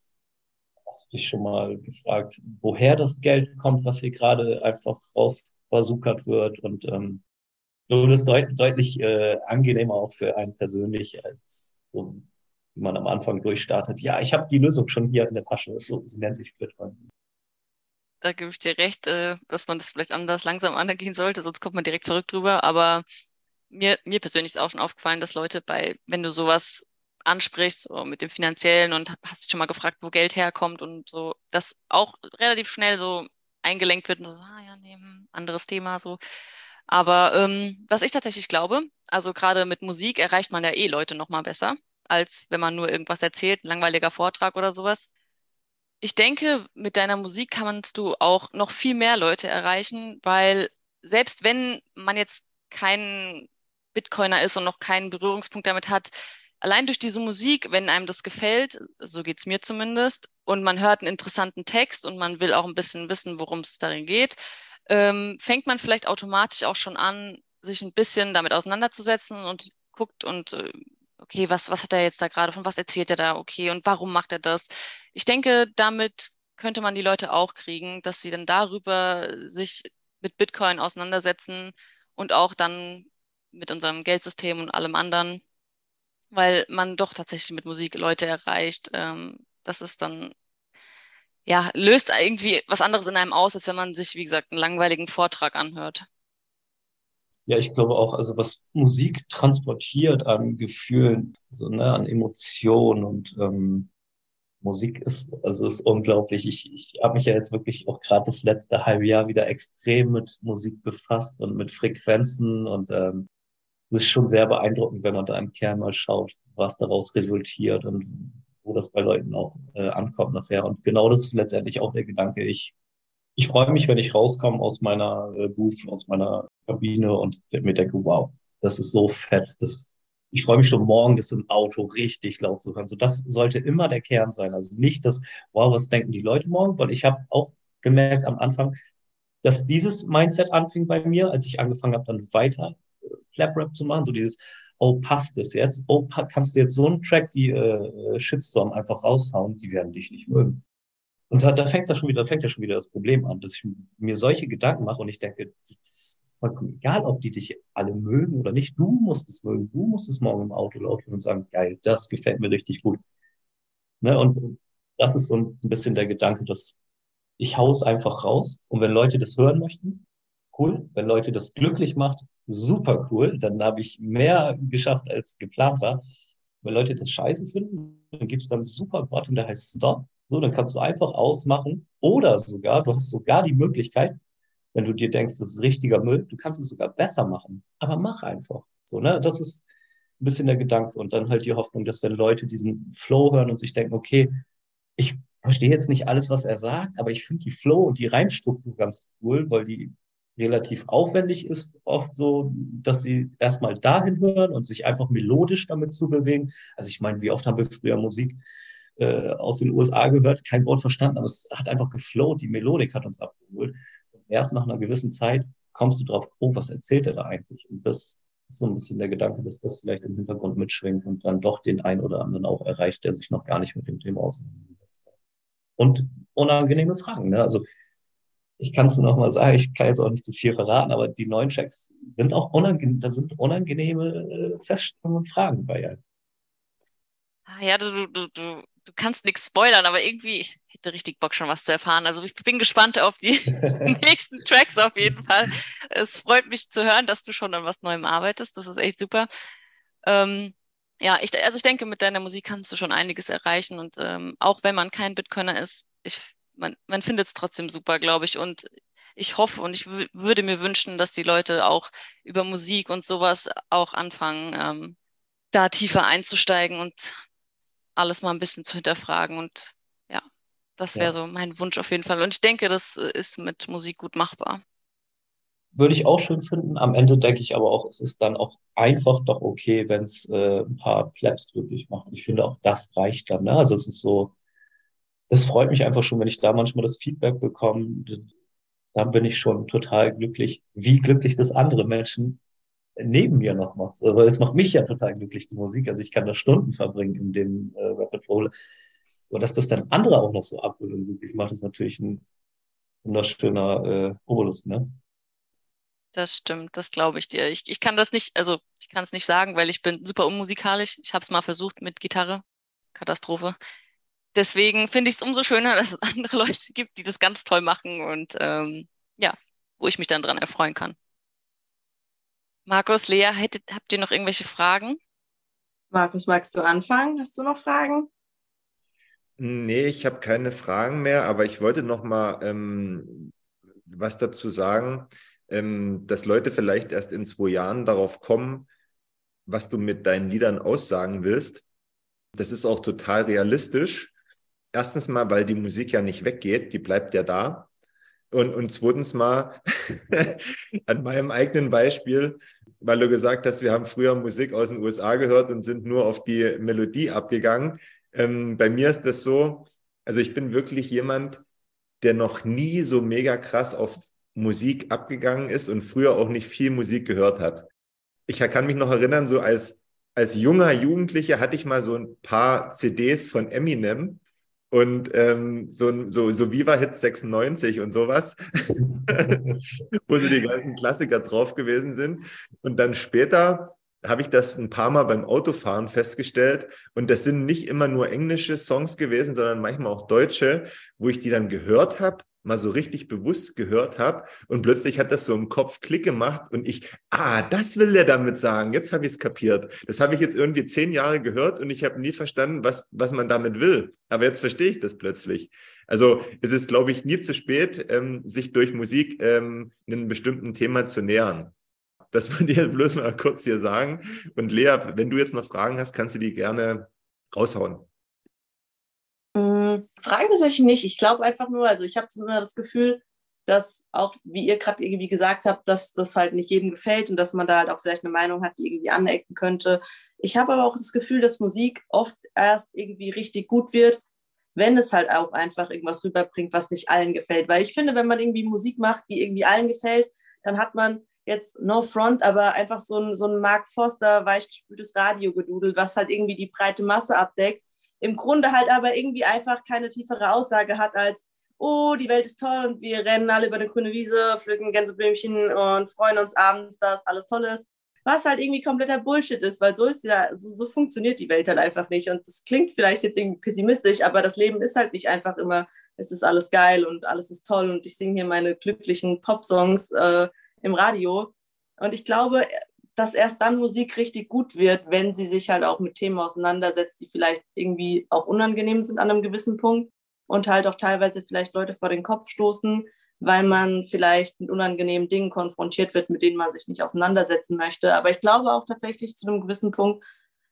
hast du dich schon mal gefragt, woher das Geld kommt, was hier gerade einfach rausbasukert wird? Und ähm, so das deut deutlich äh, angenehmer auch für einen persönlich, als so, wie man am Anfang durchstartet. Ja, ich habe die Lösung schon hier in der Tasche. So, so nennt sich Bitcoin. Da gebe ich dir recht, äh, dass man das vielleicht anders langsam angehen sollte, sonst kommt man direkt verrückt drüber. Aber mir, mir persönlich ist auch schon aufgefallen, dass Leute bei, wenn du sowas ansprichst, so mit dem Finanziellen und hast schon mal gefragt, wo Geld herkommt und so, das auch relativ schnell so eingelenkt wird und so, ah ja, nee, hm, anderes Thema, so. Aber ähm, was ich tatsächlich glaube, also gerade mit Musik erreicht man ja eh Leute noch mal besser, als wenn man nur irgendwas erzählt, ein langweiliger Vortrag oder sowas. Ich denke, mit deiner Musik kannst du auch noch viel mehr Leute erreichen, weil selbst wenn man jetzt kein Bitcoiner ist und noch keinen Berührungspunkt damit hat, allein durch diese Musik, wenn einem das gefällt, so geht's mir zumindest, und man hört einen interessanten Text und man will auch ein bisschen wissen, worum es darin geht, ähm, fängt man vielleicht automatisch auch schon an, sich ein bisschen damit auseinanderzusetzen und guckt und äh, okay, was, was hat er jetzt da gerade, von was erzählt er da, okay, und warum macht er das? Ich denke, damit könnte man die Leute auch kriegen, dass sie dann darüber sich mit Bitcoin auseinandersetzen und auch dann mit unserem Geldsystem und allem anderen, weil man doch tatsächlich mit Musik Leute erreicht. Ähm, das ist dann ja, löst irgendwie was anderes in einem aus, als wenn man sich, wie gesagt, einen langweiligen Vortrag anhört. Ja, ich glaube auch, also was Musik transportiert an Gefühlen, so, ne, an Emotionen und ähm, Musik ist, also ist unglaublich. Ich, ich habe mich ja jetzt wirklich auch gerade das letzte halbe Jahr wieder extrem mit Musik befasst und mit Frequenzen und ähm, es ist schon sehr beeindruckend, wenn man da im Kern mal schaut, was daraus resultiert und wo das bei Leuten auch äh, ankommt nachher. Und genau das ist letztendlich auch der Gedanke. Ich, ich freue mich, wenn ich rauskomme aus meiner äh, Booth, aus meiner Kabine und mir denke, wow, das ist so fett. Das, ich freue mich schon morgen, das im Auto richtig laut zu hören. So, das sollte immer der Kern sein. Also nicht das, wow, was denken die Leute morgen? Weil ich habe auch gemerkt am Anfang, dass dieses Mindset anfing bei mir, als ich angefangen habe, dann weiter äh, Flap Rap zu machen, so dieses, oh, passt das jetzt? Oh, kannst du jetzt so einen Track wie äh, Shitstorm einfach raushauen? Die werden dich nicht mögen. Und da, da fängt ja schon wieder, schon wieder das Problem an, dass ich mir solche Gedanken mache und ich denke, das ist vollkommen egal, ob die dich alle mögen oder nicht. Du musst es mögen. Du musst es morgen im Auto laufen und sagen, geil, das gefällt mir richtig gut. Ne? Und das ist so ein bisschen der Gedanke, dass ich es einfach raus. Und wenn Leute das hören möchten, cool. Wenn Leute das glücklich macht, super cool. Dann habe ich mehr geschafft, als geplant war. Wenn Leute das scheiße finden, dann gibt es dann super Button, der heißt Stop. So, dann kannst du einfach ausmachen. Oder sogar, du hast sogar die Möglichkeit, wenn du dir denkst, das ist richtiger Müll, du kannst es sogar besser machen. Aber mach einfach. So, ne? Das ist ein bisschen der Gedanke. Und dann halt die Hoffnung, dass wenn Leute diesen Flow hören und sich denken, okay, ich verstehe jetzt nicht alles, was er sagt, aber ich finde die Flow und die Reimstruktur ganz cool, weil die relativ aufwendig ist, oft so, dass sie erstmal dahin hören und sich einfach melodisch damit zu bewegen. Also ich meine, wie oft haben wir früher Musik äh, aus den USA gehört, kein Wort verstanden, aber es hat einfach geflowt, die Melodik hat uns abgeholt. Und erst nach einer gewissen Zeit kommst du drauf, oh, was erzählt er da eigentlich? Und das ist so ein bisschen der Gedanke, dass das vielleicht im Hintergrund mitschwingt und dann doch den einen oder anderen auch erreicht, der sich noch gar nicht mit dem Thema auseinandergesetzt hat. Und unangenehme Fragen, ne? Also ich kann es nur noch mal sagen, ich kann jetzt auch nicht zu viel verraten, aber die neuen Checks sind auch unangenehm, da sind unangenehme äh, Feststellungen und Fragen bei. Ah, ja, du, du, du, du kannst nichts spoilern, aber irgendwie ich hätte richtig Bock schon was zu erfahren. Also ich bin gespannt auf die nächsten Tracks auf jeden Fall. Es freut mich zu hören, dass du schon an was Neuem arbeitest. Das ist echt super. Ähm, ja, ich, also ich denke, mit deiner Musik kannst du schon einiges erreichen und ähm, auch wenn man kein Bitcoiner ist, ich, man, man findet es trotzdem super, glaube ich. Und ich hoffe und ich würde mir wünschen, dass die Leute auch über Musik und sowas auch anfangen, ähm, da tiefer einzusteigen und alles mal ein bisschen zu hinterfragen. Und ja, das wäre ja. so mein Wunsch auf jeden Fall. Und ich denke, das ist mit Musik gut machbar. Würde ich auch schön finden. Am Ende denke ich aber auch, es ist dann auch einfach doch okay, wenn es äh, ein paar Plebs glücklich machen. Ich finde auch, das reicht dann. Ne? Also es ist so, das freut mich einfach schon, wenn ich da manchmal das Feedback bekomme. Dann bin ich schon total glücklich, wie glücklich das andere Menschen neben mir noch macht. Also, es macht mich ja total glücklich, die Musik. Also ich kann da Stunden verbringen in dem äh, Rapid Roll. Und dass das dann andere auch noch so abholt und glücklich macht, ist natürlich ein wunderschöner äh, Obolus, ne? Das stimmt, das glaube ich dir. Ich, ich kann das nicht, also ich kann es nicht sagen, weil ich bin super unmusikalisch. Ich habe es mal versucht mit Gitarre. Katastrophe. Deswegen finde ich es umso schöner, dass es andere Leute gibt, die das ganz toll machen und ähm, ja, wo ich mich dann dran erfreuen kann. Markus, Lea, hättet, habt ihr noch irgendwelche Fragen? Markus, magst du anfangen? Hast du noch Fragen? Nee, ich habe keine Fragen mehr, aber ich wollte noch mal ähm, was dazu sagen, ähm, dass Leute vielleicht erst in zwei Jahren darauf kommen, was du mit deinen Liedern aussagen willst. Das ist auch total realistisch. Erstens mal, weil die Musik ja nicht weggeht, die bleibt ja da. Und, und zweitens mal an meinem eigenen Beispiel, weil du gesagt hast, wir haben früher Musik aus den USA gehört und sind nur auf die Melodie abgegangen. Ähm, bei mir ist das so, also ich bin wirklich jemand, der noch nie so mega krass auf Musik abgegangen ist und früher auch nicht viel Musik gehört hat. Ich kann mich noch erinnern, so als, als junger Jugendlicher hatte ich mal so ein paar CDs von Eminem und ähm, so, so, so Viva Hits 96 und sowas, wo so die ganzen Klassiker drauf gewesen sind. Und dann später habe ich das ein paar Mal beim Autofahren festgestellt. Und das sind nicht immer nur englische Songs gewesen, sondern manchmal auch deutsche, wo ich die dann gehört habe mal so richtig bewusst gehört habe und plötzlich hat das so im Kopf Klick gemacht und ich, ah, das will er damit sagen, jetzt habe ich es kapiert. Das habe ich jetzt irgendwie zehn Jahre gehört und ich habe nie verstanden, was, was man damit will. Aber jetzt verstehe ich das plötzlich. Also es ist, glaube ich, nie zu spät, ähm, sich durch Musik ähm, einem bestimmten Thema zu nähern. Das würde ich bloß mal kurz hier sagen. Und Lea, wenn du jetzt noch Fragen hast, kannst du die gerne raushauen. Fragen tatsächlich nicht. Ich glaube einfach nur, also ich habe immer das Gefühl, dass auch, wie ihr gerade irgendwie gesagt habt, dass das halt nicht jedem gefällt und dass man da halt auch vielleicht eine Meinung hat, die irgendwie anecken könnte. Ich habe aber auch das Gefühl, dass Musik oft erst irgendwie richtig gut wird, wenn es halt auch einfach irgendwas rüberbringt, was nicht allen gefällt. Weil ich finde, wenn man irgendwie Musik macht, die irgendwie allen gefällt, dann hat man jetzt no front, aber einfach so ein, so ein Mark Foster weichgespültes Radio gedudelt, was halt irgendwie die breite Masse abdeckt. Im Grunde halt aber irgendwie einfach keine tiefere Aussage hat als, oh, die Welt ist toll und wir rennen alle über eine grüne Wiese, pflücken Gänseblümchen und freuen uns abends, dass alles toll ist. Was halt irgendwie kompletter Bullshit ist, weil so ist ja, so, so funktioniert die Welt halt einfach nicht. Und das klingt vielleicht jetzt irgendwie pessimistisch, aber das Leben ist halt nicht einfach immer, es ist alles geil und alles ist toll und ich singe hier meine glücklichen Popsongs äh, im Radio. Und ich glaube, dass erst dann Musik richtig gut wird, wenn sie sich halt auch mit Themen auseinandersetzt, die vielleicht irgendwie auch unangenehm sind an einem gewissen Punkt und halt auch teilweise vielleicht Leute vor den Kopf stoßen, weil man vielleicht mit unangenehmen Dingen konfrontiert wird, mit denen man sich nicht auseinandersetzen möchte. Aber ich glaube auch tatsächlich zu einem gewissen Punkt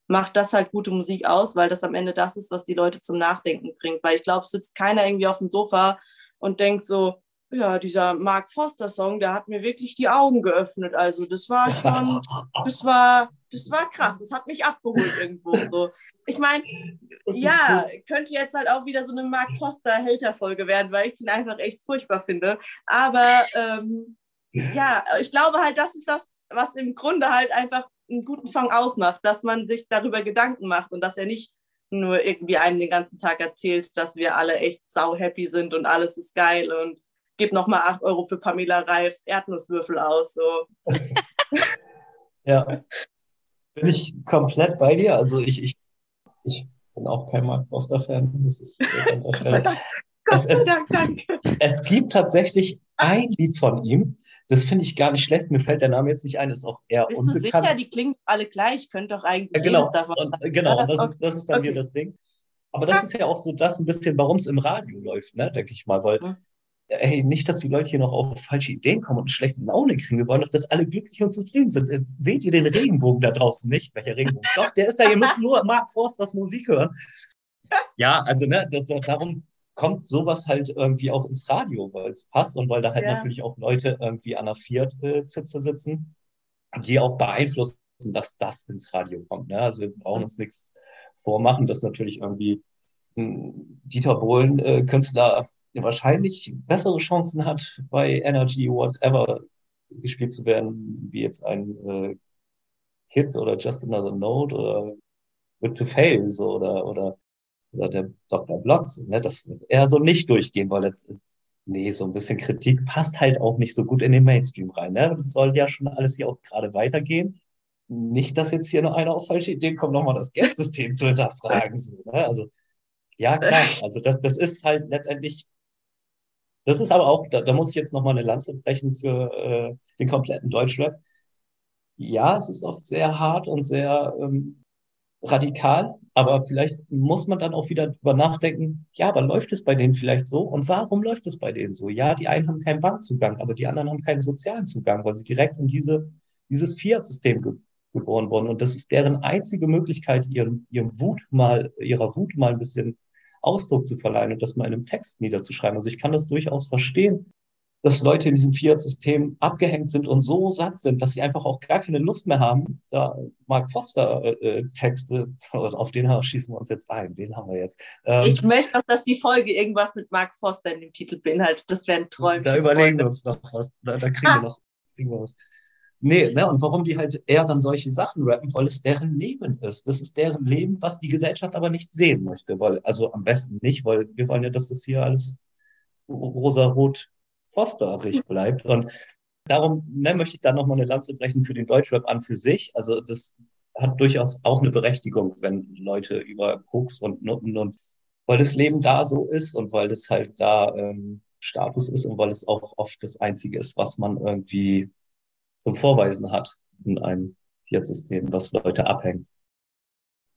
macht das halt gute Musik aus, weil das am Ende das ist, was die Leute zum Nachdenken bringt. Weil ich glaube, es sitzt keiner irgendwie auf dem Sofa und denkt so, ja, dieser Mark Foster Song, der hat mir wirklich die Augen geöffnet. Also das war schon, das war, das war krass. Das hat mich abgeholt irgendwo. So. Ich meine, ja, könnte jetzt halt auch wieder so eine Mark Foster Hater-Folge werden, weil ich den einfach echt furchtbar finde. Aber ähm, ja, ich glaube halt, das ist das, was im Grunde halt einfach einen guten Song ausmacht, dass man sich darüber Gedanken macht und dass er nicht nur irgendwie einem den ganzen Tag erzählt, dass wir alle echt sau happy sind und alles ist geil und gib nochmal 8 Euro für Pamela Reif Erdnusswürfel aus. So. ja. Bin ich komplett bei dir. Also ich, ich, ich bin auch kein Mark Foster-Fan, muss ich Gott sei Dank, Gott sei Dank, danke. Es gibt tatsächlich ein Lied von ihm, das finde ich gar nicht schlecht. Mir fällt der Name jetzt nicht ein, ist auch eher Bist unbekannt. Bist du sicher, die klingen alle gleich? Könnte doch eigentlich ja, genau. davon und, Genau, das, ist, das ist dann okay. hier das Ding. Aber das ist ja auch so das ein bisschen, warum es im Radio läuft, ne, denke ich mal, weil mhm ey, nicht, dass die Leute hier noch auf falsche Ideen kommen und eine schlechte Laune kriegen. Wir wollen doch, dass alle glücklich und zufrieden sind. Äh, seht ihr den Regenbogen da draußen nicht? Welcher Regenbogen? doch, der ist da. Ihr müsst nur Mark Forsters Musik hören. Ja, also ne, das, darum kommt sowas halt irgendwie auch ins Radio, weil es passt und weil da halt ja. natürlich auch Leute irgendwie an der Viert-Zitze äh, sitzen, die auch beeinflussen, dass das ins Radio kommt. Ne? Also wir brauchen uns nichts vormachen, dass natürlich irgendwie hm, Dieter Bohlen, äh, Künstler wahrscheinlich bessere Chancen hat, bei Energy Whatever gespielt zu werden, wie jetzt ein äh, Hit oder Just Another Note oder With to Fail so oder oder oder der Dr. Blocks, ne, das wird eher so nicht durchgehen, weil jetzt nee, so ein bisschen Kritik passt halt auch nicht so gut in den Mainstream rein, ne? Das soll ja schon alles hier auch gerade weitergehen. Nicht, dass jetzt hier noch einer auf falsche Ideen kommt, nochmal das Geldsystem zu hinterfragen. So, ne? Also ja, klar. Also das, das ist halt letztendlich das ist aber auch, da, da muss ich jetzt nochmal eine Lanze brechen für äh, den kompletten Deutschrap. Ja, es ist oft sehr hart und sehr ähm, radikal, aber vielleicht muss man dann auch wieder drüber nachdenken, ja, aber läuft es bei denen vielleicht so? Und warum läuft es bei denen so? Ja, die einen haben keinen Bankzugang, aber die anderen haben keinen sozialen Zugang, weil sie direkt in diese, dieses Fiat-System ge geboren wurden. Und das ist deren einzige Möglichkeit, ihren, ihren Wut mal, ihrer Wut mal ein bisschen Ausdruck zu verleihen und das mal in einem Text niederzuschreiben. Also ich kann das durchaus verstehen, dass Leute in diesem Fiat-System abgehängt sind und so satt sind, dass sie einfach auch gar keine Lust mehr haben, da Mark Foster-Texte, äh, auf den schießen wir uns jetzt ein, den haben wir jetzt. Ähm, ich möchte auch, dass die Folge irgendwas mit Mark Foster in dem Titel beinhaltet. Das wäre ein Träumchen. Da überlegen wir uns noch was. Da, da kriegen wir noch kriegen wir was. Nee, ne, und warum die halt eher dann solche Sachen rappen, weil es deren Leben ist. Das ist deren Leben, was die Gesellschaft aber nicht sehen möchte. Weil, also am besten nicht, weil wir wollen ja, dass das hier alles rosa-rot fosterig bleibt. Und darum ne, möchte ich da nochmal eine Lanze brechen für den Deutschrap an für sich. Also das hat durchaus auch eine Berechtigung, wenn Leute über Koks und Nutten und weil das Leben da so ist und weil das halt da ähm, Status ist und weil es auch oft das Einzige ist, was man irgendwie zum Vorweisen hat in einem Fiat-System, was Leute abhängen.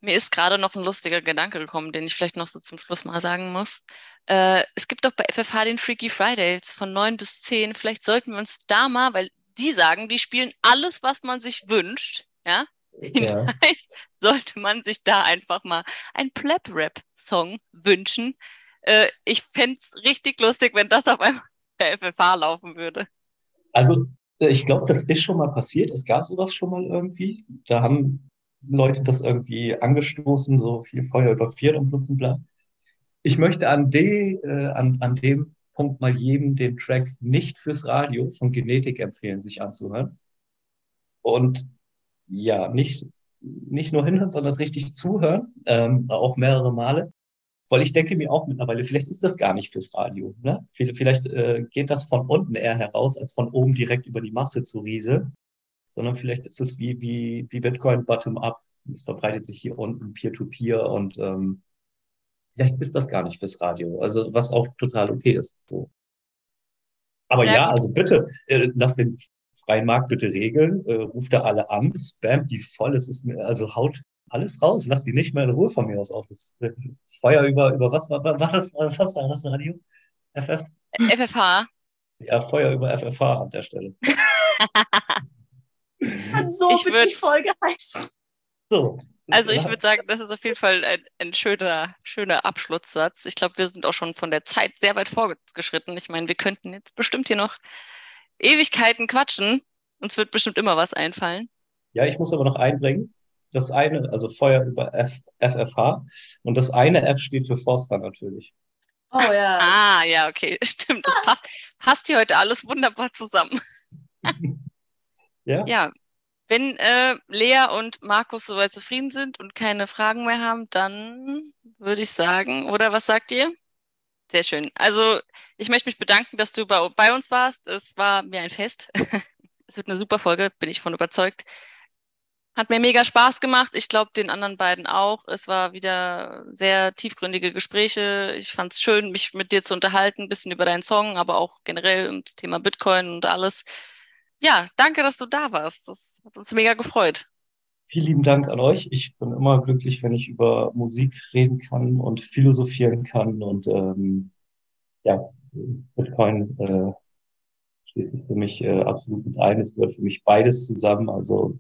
Mir ist gerade noch ein lustiger Gedanke gekommen, den ich vielleicht noch so zum Schluss mal sagen muss. Äh, es gibt doch bei FFH den Freaky Fridays von neun bis zehn. Vielleicht sollten wir uns da mal, weil die sagen, die spielen alles, was man sich wünscht. Ja, ja. Vielleicht sollte man sich da einfach mal ein Pleb-Rap-Song wünschen. Äh, ich fände es richtig lustig, wenn das auf einmal bei FFH laufen würde. Also ich glaube, das ist schon mal passiert. Es gab sowas schon mal irgendwie. Da haben Leute das irgendwie angestoßen, so viel Feuer über vier und bla. Ich möchte an, de, äh, an, an dem Punkt mal jedem den Track nicht fürs Radio von Genetik empfehlen, sich anzuhören. und ja, nicht, nicht nur hinhören, sondern richtig zuhören, ähm, auch mehrere Male. Weil ich denke mir auch mittlerweile, vielleicht ist das gar nicht fürs Radio. Ne? Vielleicht äh, geht das von unten eher heraus, als von oben direkt über die Masse zu Riese. Sondern vielleicht ist es wie, wie, wie Bitcoin bottom-up. Es verbreitet sich hier unten peer-to-peer -peer und ähm, vielleicht ist das gar nicht fürs Radio. Also was auch total okay ist. So. Aber ja, ja also bitte, äh, lass den freien Markt bitte regeln, äh, ruft da alle an, spam die voll, es ist mir, also haut alles raus, lass die nicht mehr in Ruhe von mir aus auf. Das, das äh, Feuer über, über was war, war das, was war das Radio? FF? FFH. Ja, Feuer über FFH an der Stelle. Kann so ich wird die Folge heißen. So. Also ich würde sagen, das ist auf jeden Fall ein, ein schöner, schöner Abschlusssatz. Ich glaube, wir sind auch schon von der Zeit sehr weit vorgeschritten. Ich meine, wir könnten jetzt bestimmt hier noch Ewigkeiten quatschen. Uns wird bestimmt immer was einfallen. Ja, ich muss aber noch einbringen. Das eine, also Feuer über F, FFH und das eine F steht für Forster natürlich. Oh ja. Ah, ja, okay, stimmt. Das passt, passt hier heute alles wunderbar zusammen. ja. Ja. Wenn äh, Lea und Markus soweit zufrieden sind und keine Fragen mehr haben, dann würde ich sagen, oder was sagt ihr? Sehr schön. Also ich möchte mich bedanken, dass du bei, bei uns warst. Es war mir ein Fest. es wird eine super Folge, bin ich von überzeugt. Hat mir mega Spaß gemacht. Ich glaube, den anderen beiden auch. Es war wieder sehr tiefgründige Gespräche. Ich fand es schön, mich mit dir zu unterhalten, ein bisschen über deinen Song, aber auch generell um das Thema Bitcoin und alles. Ja, danke, dass du da warst. Das hat uns mega gefreut. Vielen lieben Dank an euch. Ich bin immer glücklich, wenn ich über Musik reden kann und philosophieren kann. Und ähm, ja, Bitcoin äh, schließt es für mich äh, absolut mit ein. Es gehört für mich beides zusammen. Also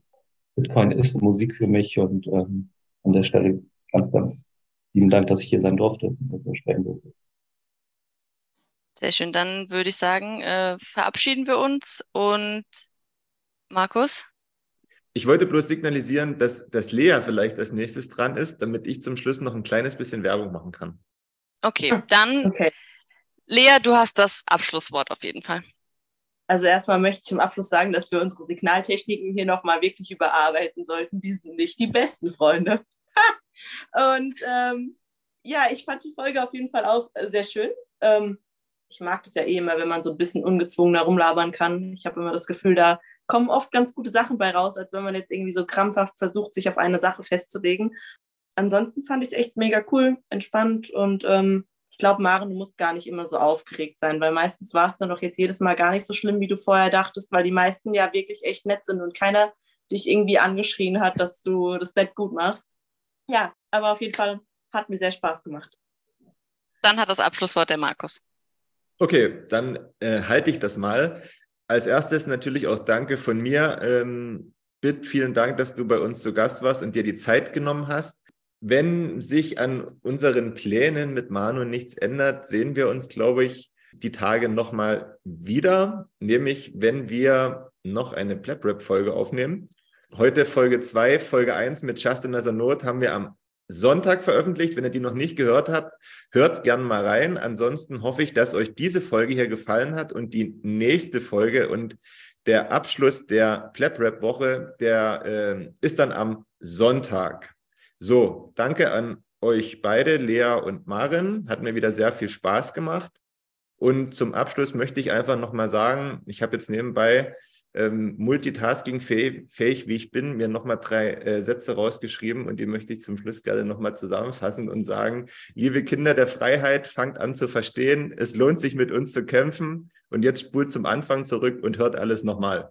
Bitcoin ist Musik für mich und ähm, an der Stelle ganz, ganz lieben Dank, dass ich hier sein durfte und sprechen durfte. Sehr schön. Dann würde ich sagen, äh, verabschieden wir uns und Markus? Ich wollte bloß signalisieren, dass, dass Lea vielleicht als nächstes dran ist, damit ich zum Schluss noch ein kleines bisschen Werbung machen kann. Okay, ah, dann okay. Lea, du hast das Abschlusswort auf jeden Fall. Also erstmal möchte ich zum Abschluss sagen, dass wir unsere Signaltechniken hier nochmal wirklich überarbeiten sollten. Die sind nicht die besten Freunde. Und ähm, ja, ich fand die Folge auf jeden Fall auch sehr schön. Ähm, ich mag das ja eh immer, wenn man so ein bisschen ungezwungen herumlabern kann. Ich habe immer das Gefühl, da kommen oft ganz gute Sachen bei raus, als wenn man jetzt irgendwie so krampfhaft versucht, sich auf eine Sache festzulegen. Ansonsten fand ich es echt mega cool, entspannt und ähm, ich glaube, Maren, du musst gar nicht immer so aufgeregt sein, weil meistens war es dann doch jetzt jedes Mal gar nicht so schlimm, wie du vorher dachtest, weil die meisten ja wirklich echt nett sind und keiner dich irgendwie angeschrien hat, dass du das nett gut machst. Ja, aber auf jeden Fall hat mir sehr Spaß gemacht. Dann hat das Abschlusswort der Markus. Okay, dann äh, halte ich das mal. Als erstes natürlich auch Danke von mir. Ähm, Bitt, vielen Dank, dass du bei uns zu Gast warst und dir die Zeit genommen hast. Wenn sich an unseren Plänen mit Manu nichts ändert, sehen wir uns, glaube ich, die Tage nochmal wieder, nämlich wenn wir noch eine Plap-Rap-Folge aufnehmen. Heute Folge 2, Folge 1 mit Justin as a Note haben wir am Sonntag veröffentlicht. Wenn ihr die noch nicht gehört habt, hört gern mal rein. Ansonsten hoffe ich, dass euch diese Folge hier gefallen hat und die nächste Folge und der Abschluss der Plap-Rap-Woche, der äh, ist dann am Sonntag. So, danke an euch beide, Lea und Marin. Hat mir wieder sehr viel Spaß gemacht. Und zum Abschluss möchte ich einfach nochmal sagen, ich habe jetzt nebenbei ähm, multitasking-fähig, wie ich bin, mir nochmal drei äh, Sätze rausgeschrieben und die möchte ich zum Schluss gerne nochmal zusammenfassen und sagen, liebe Kinder der Freiheit, fangt an zu verstehen, es lohnt sich mit uns zu kämpfen und jetzt spult zum Anfang zurück und hört alles nochmal.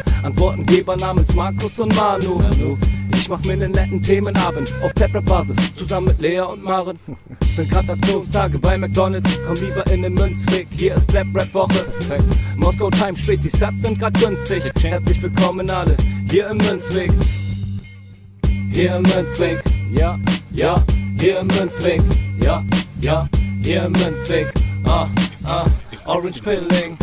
Antwortengeber namens Markus und Manu. Ich mach mir nen netten Themenabend auf Taprap-Basis, zusammen mit Lea und Maren. Sind grad Aktionstage bei McDonalds, komm lieber in den Münzweg, hier ist Blap Rap Woche. Moskau Time spät, die Stats sind grad günstig. Herzlich willkommen alle, hier im Münzweg. Hier im Münzweg, ja, ja, hier im Münzweg, ja, ja, hier im Münzweg. Ah, ah, Orange Pilling.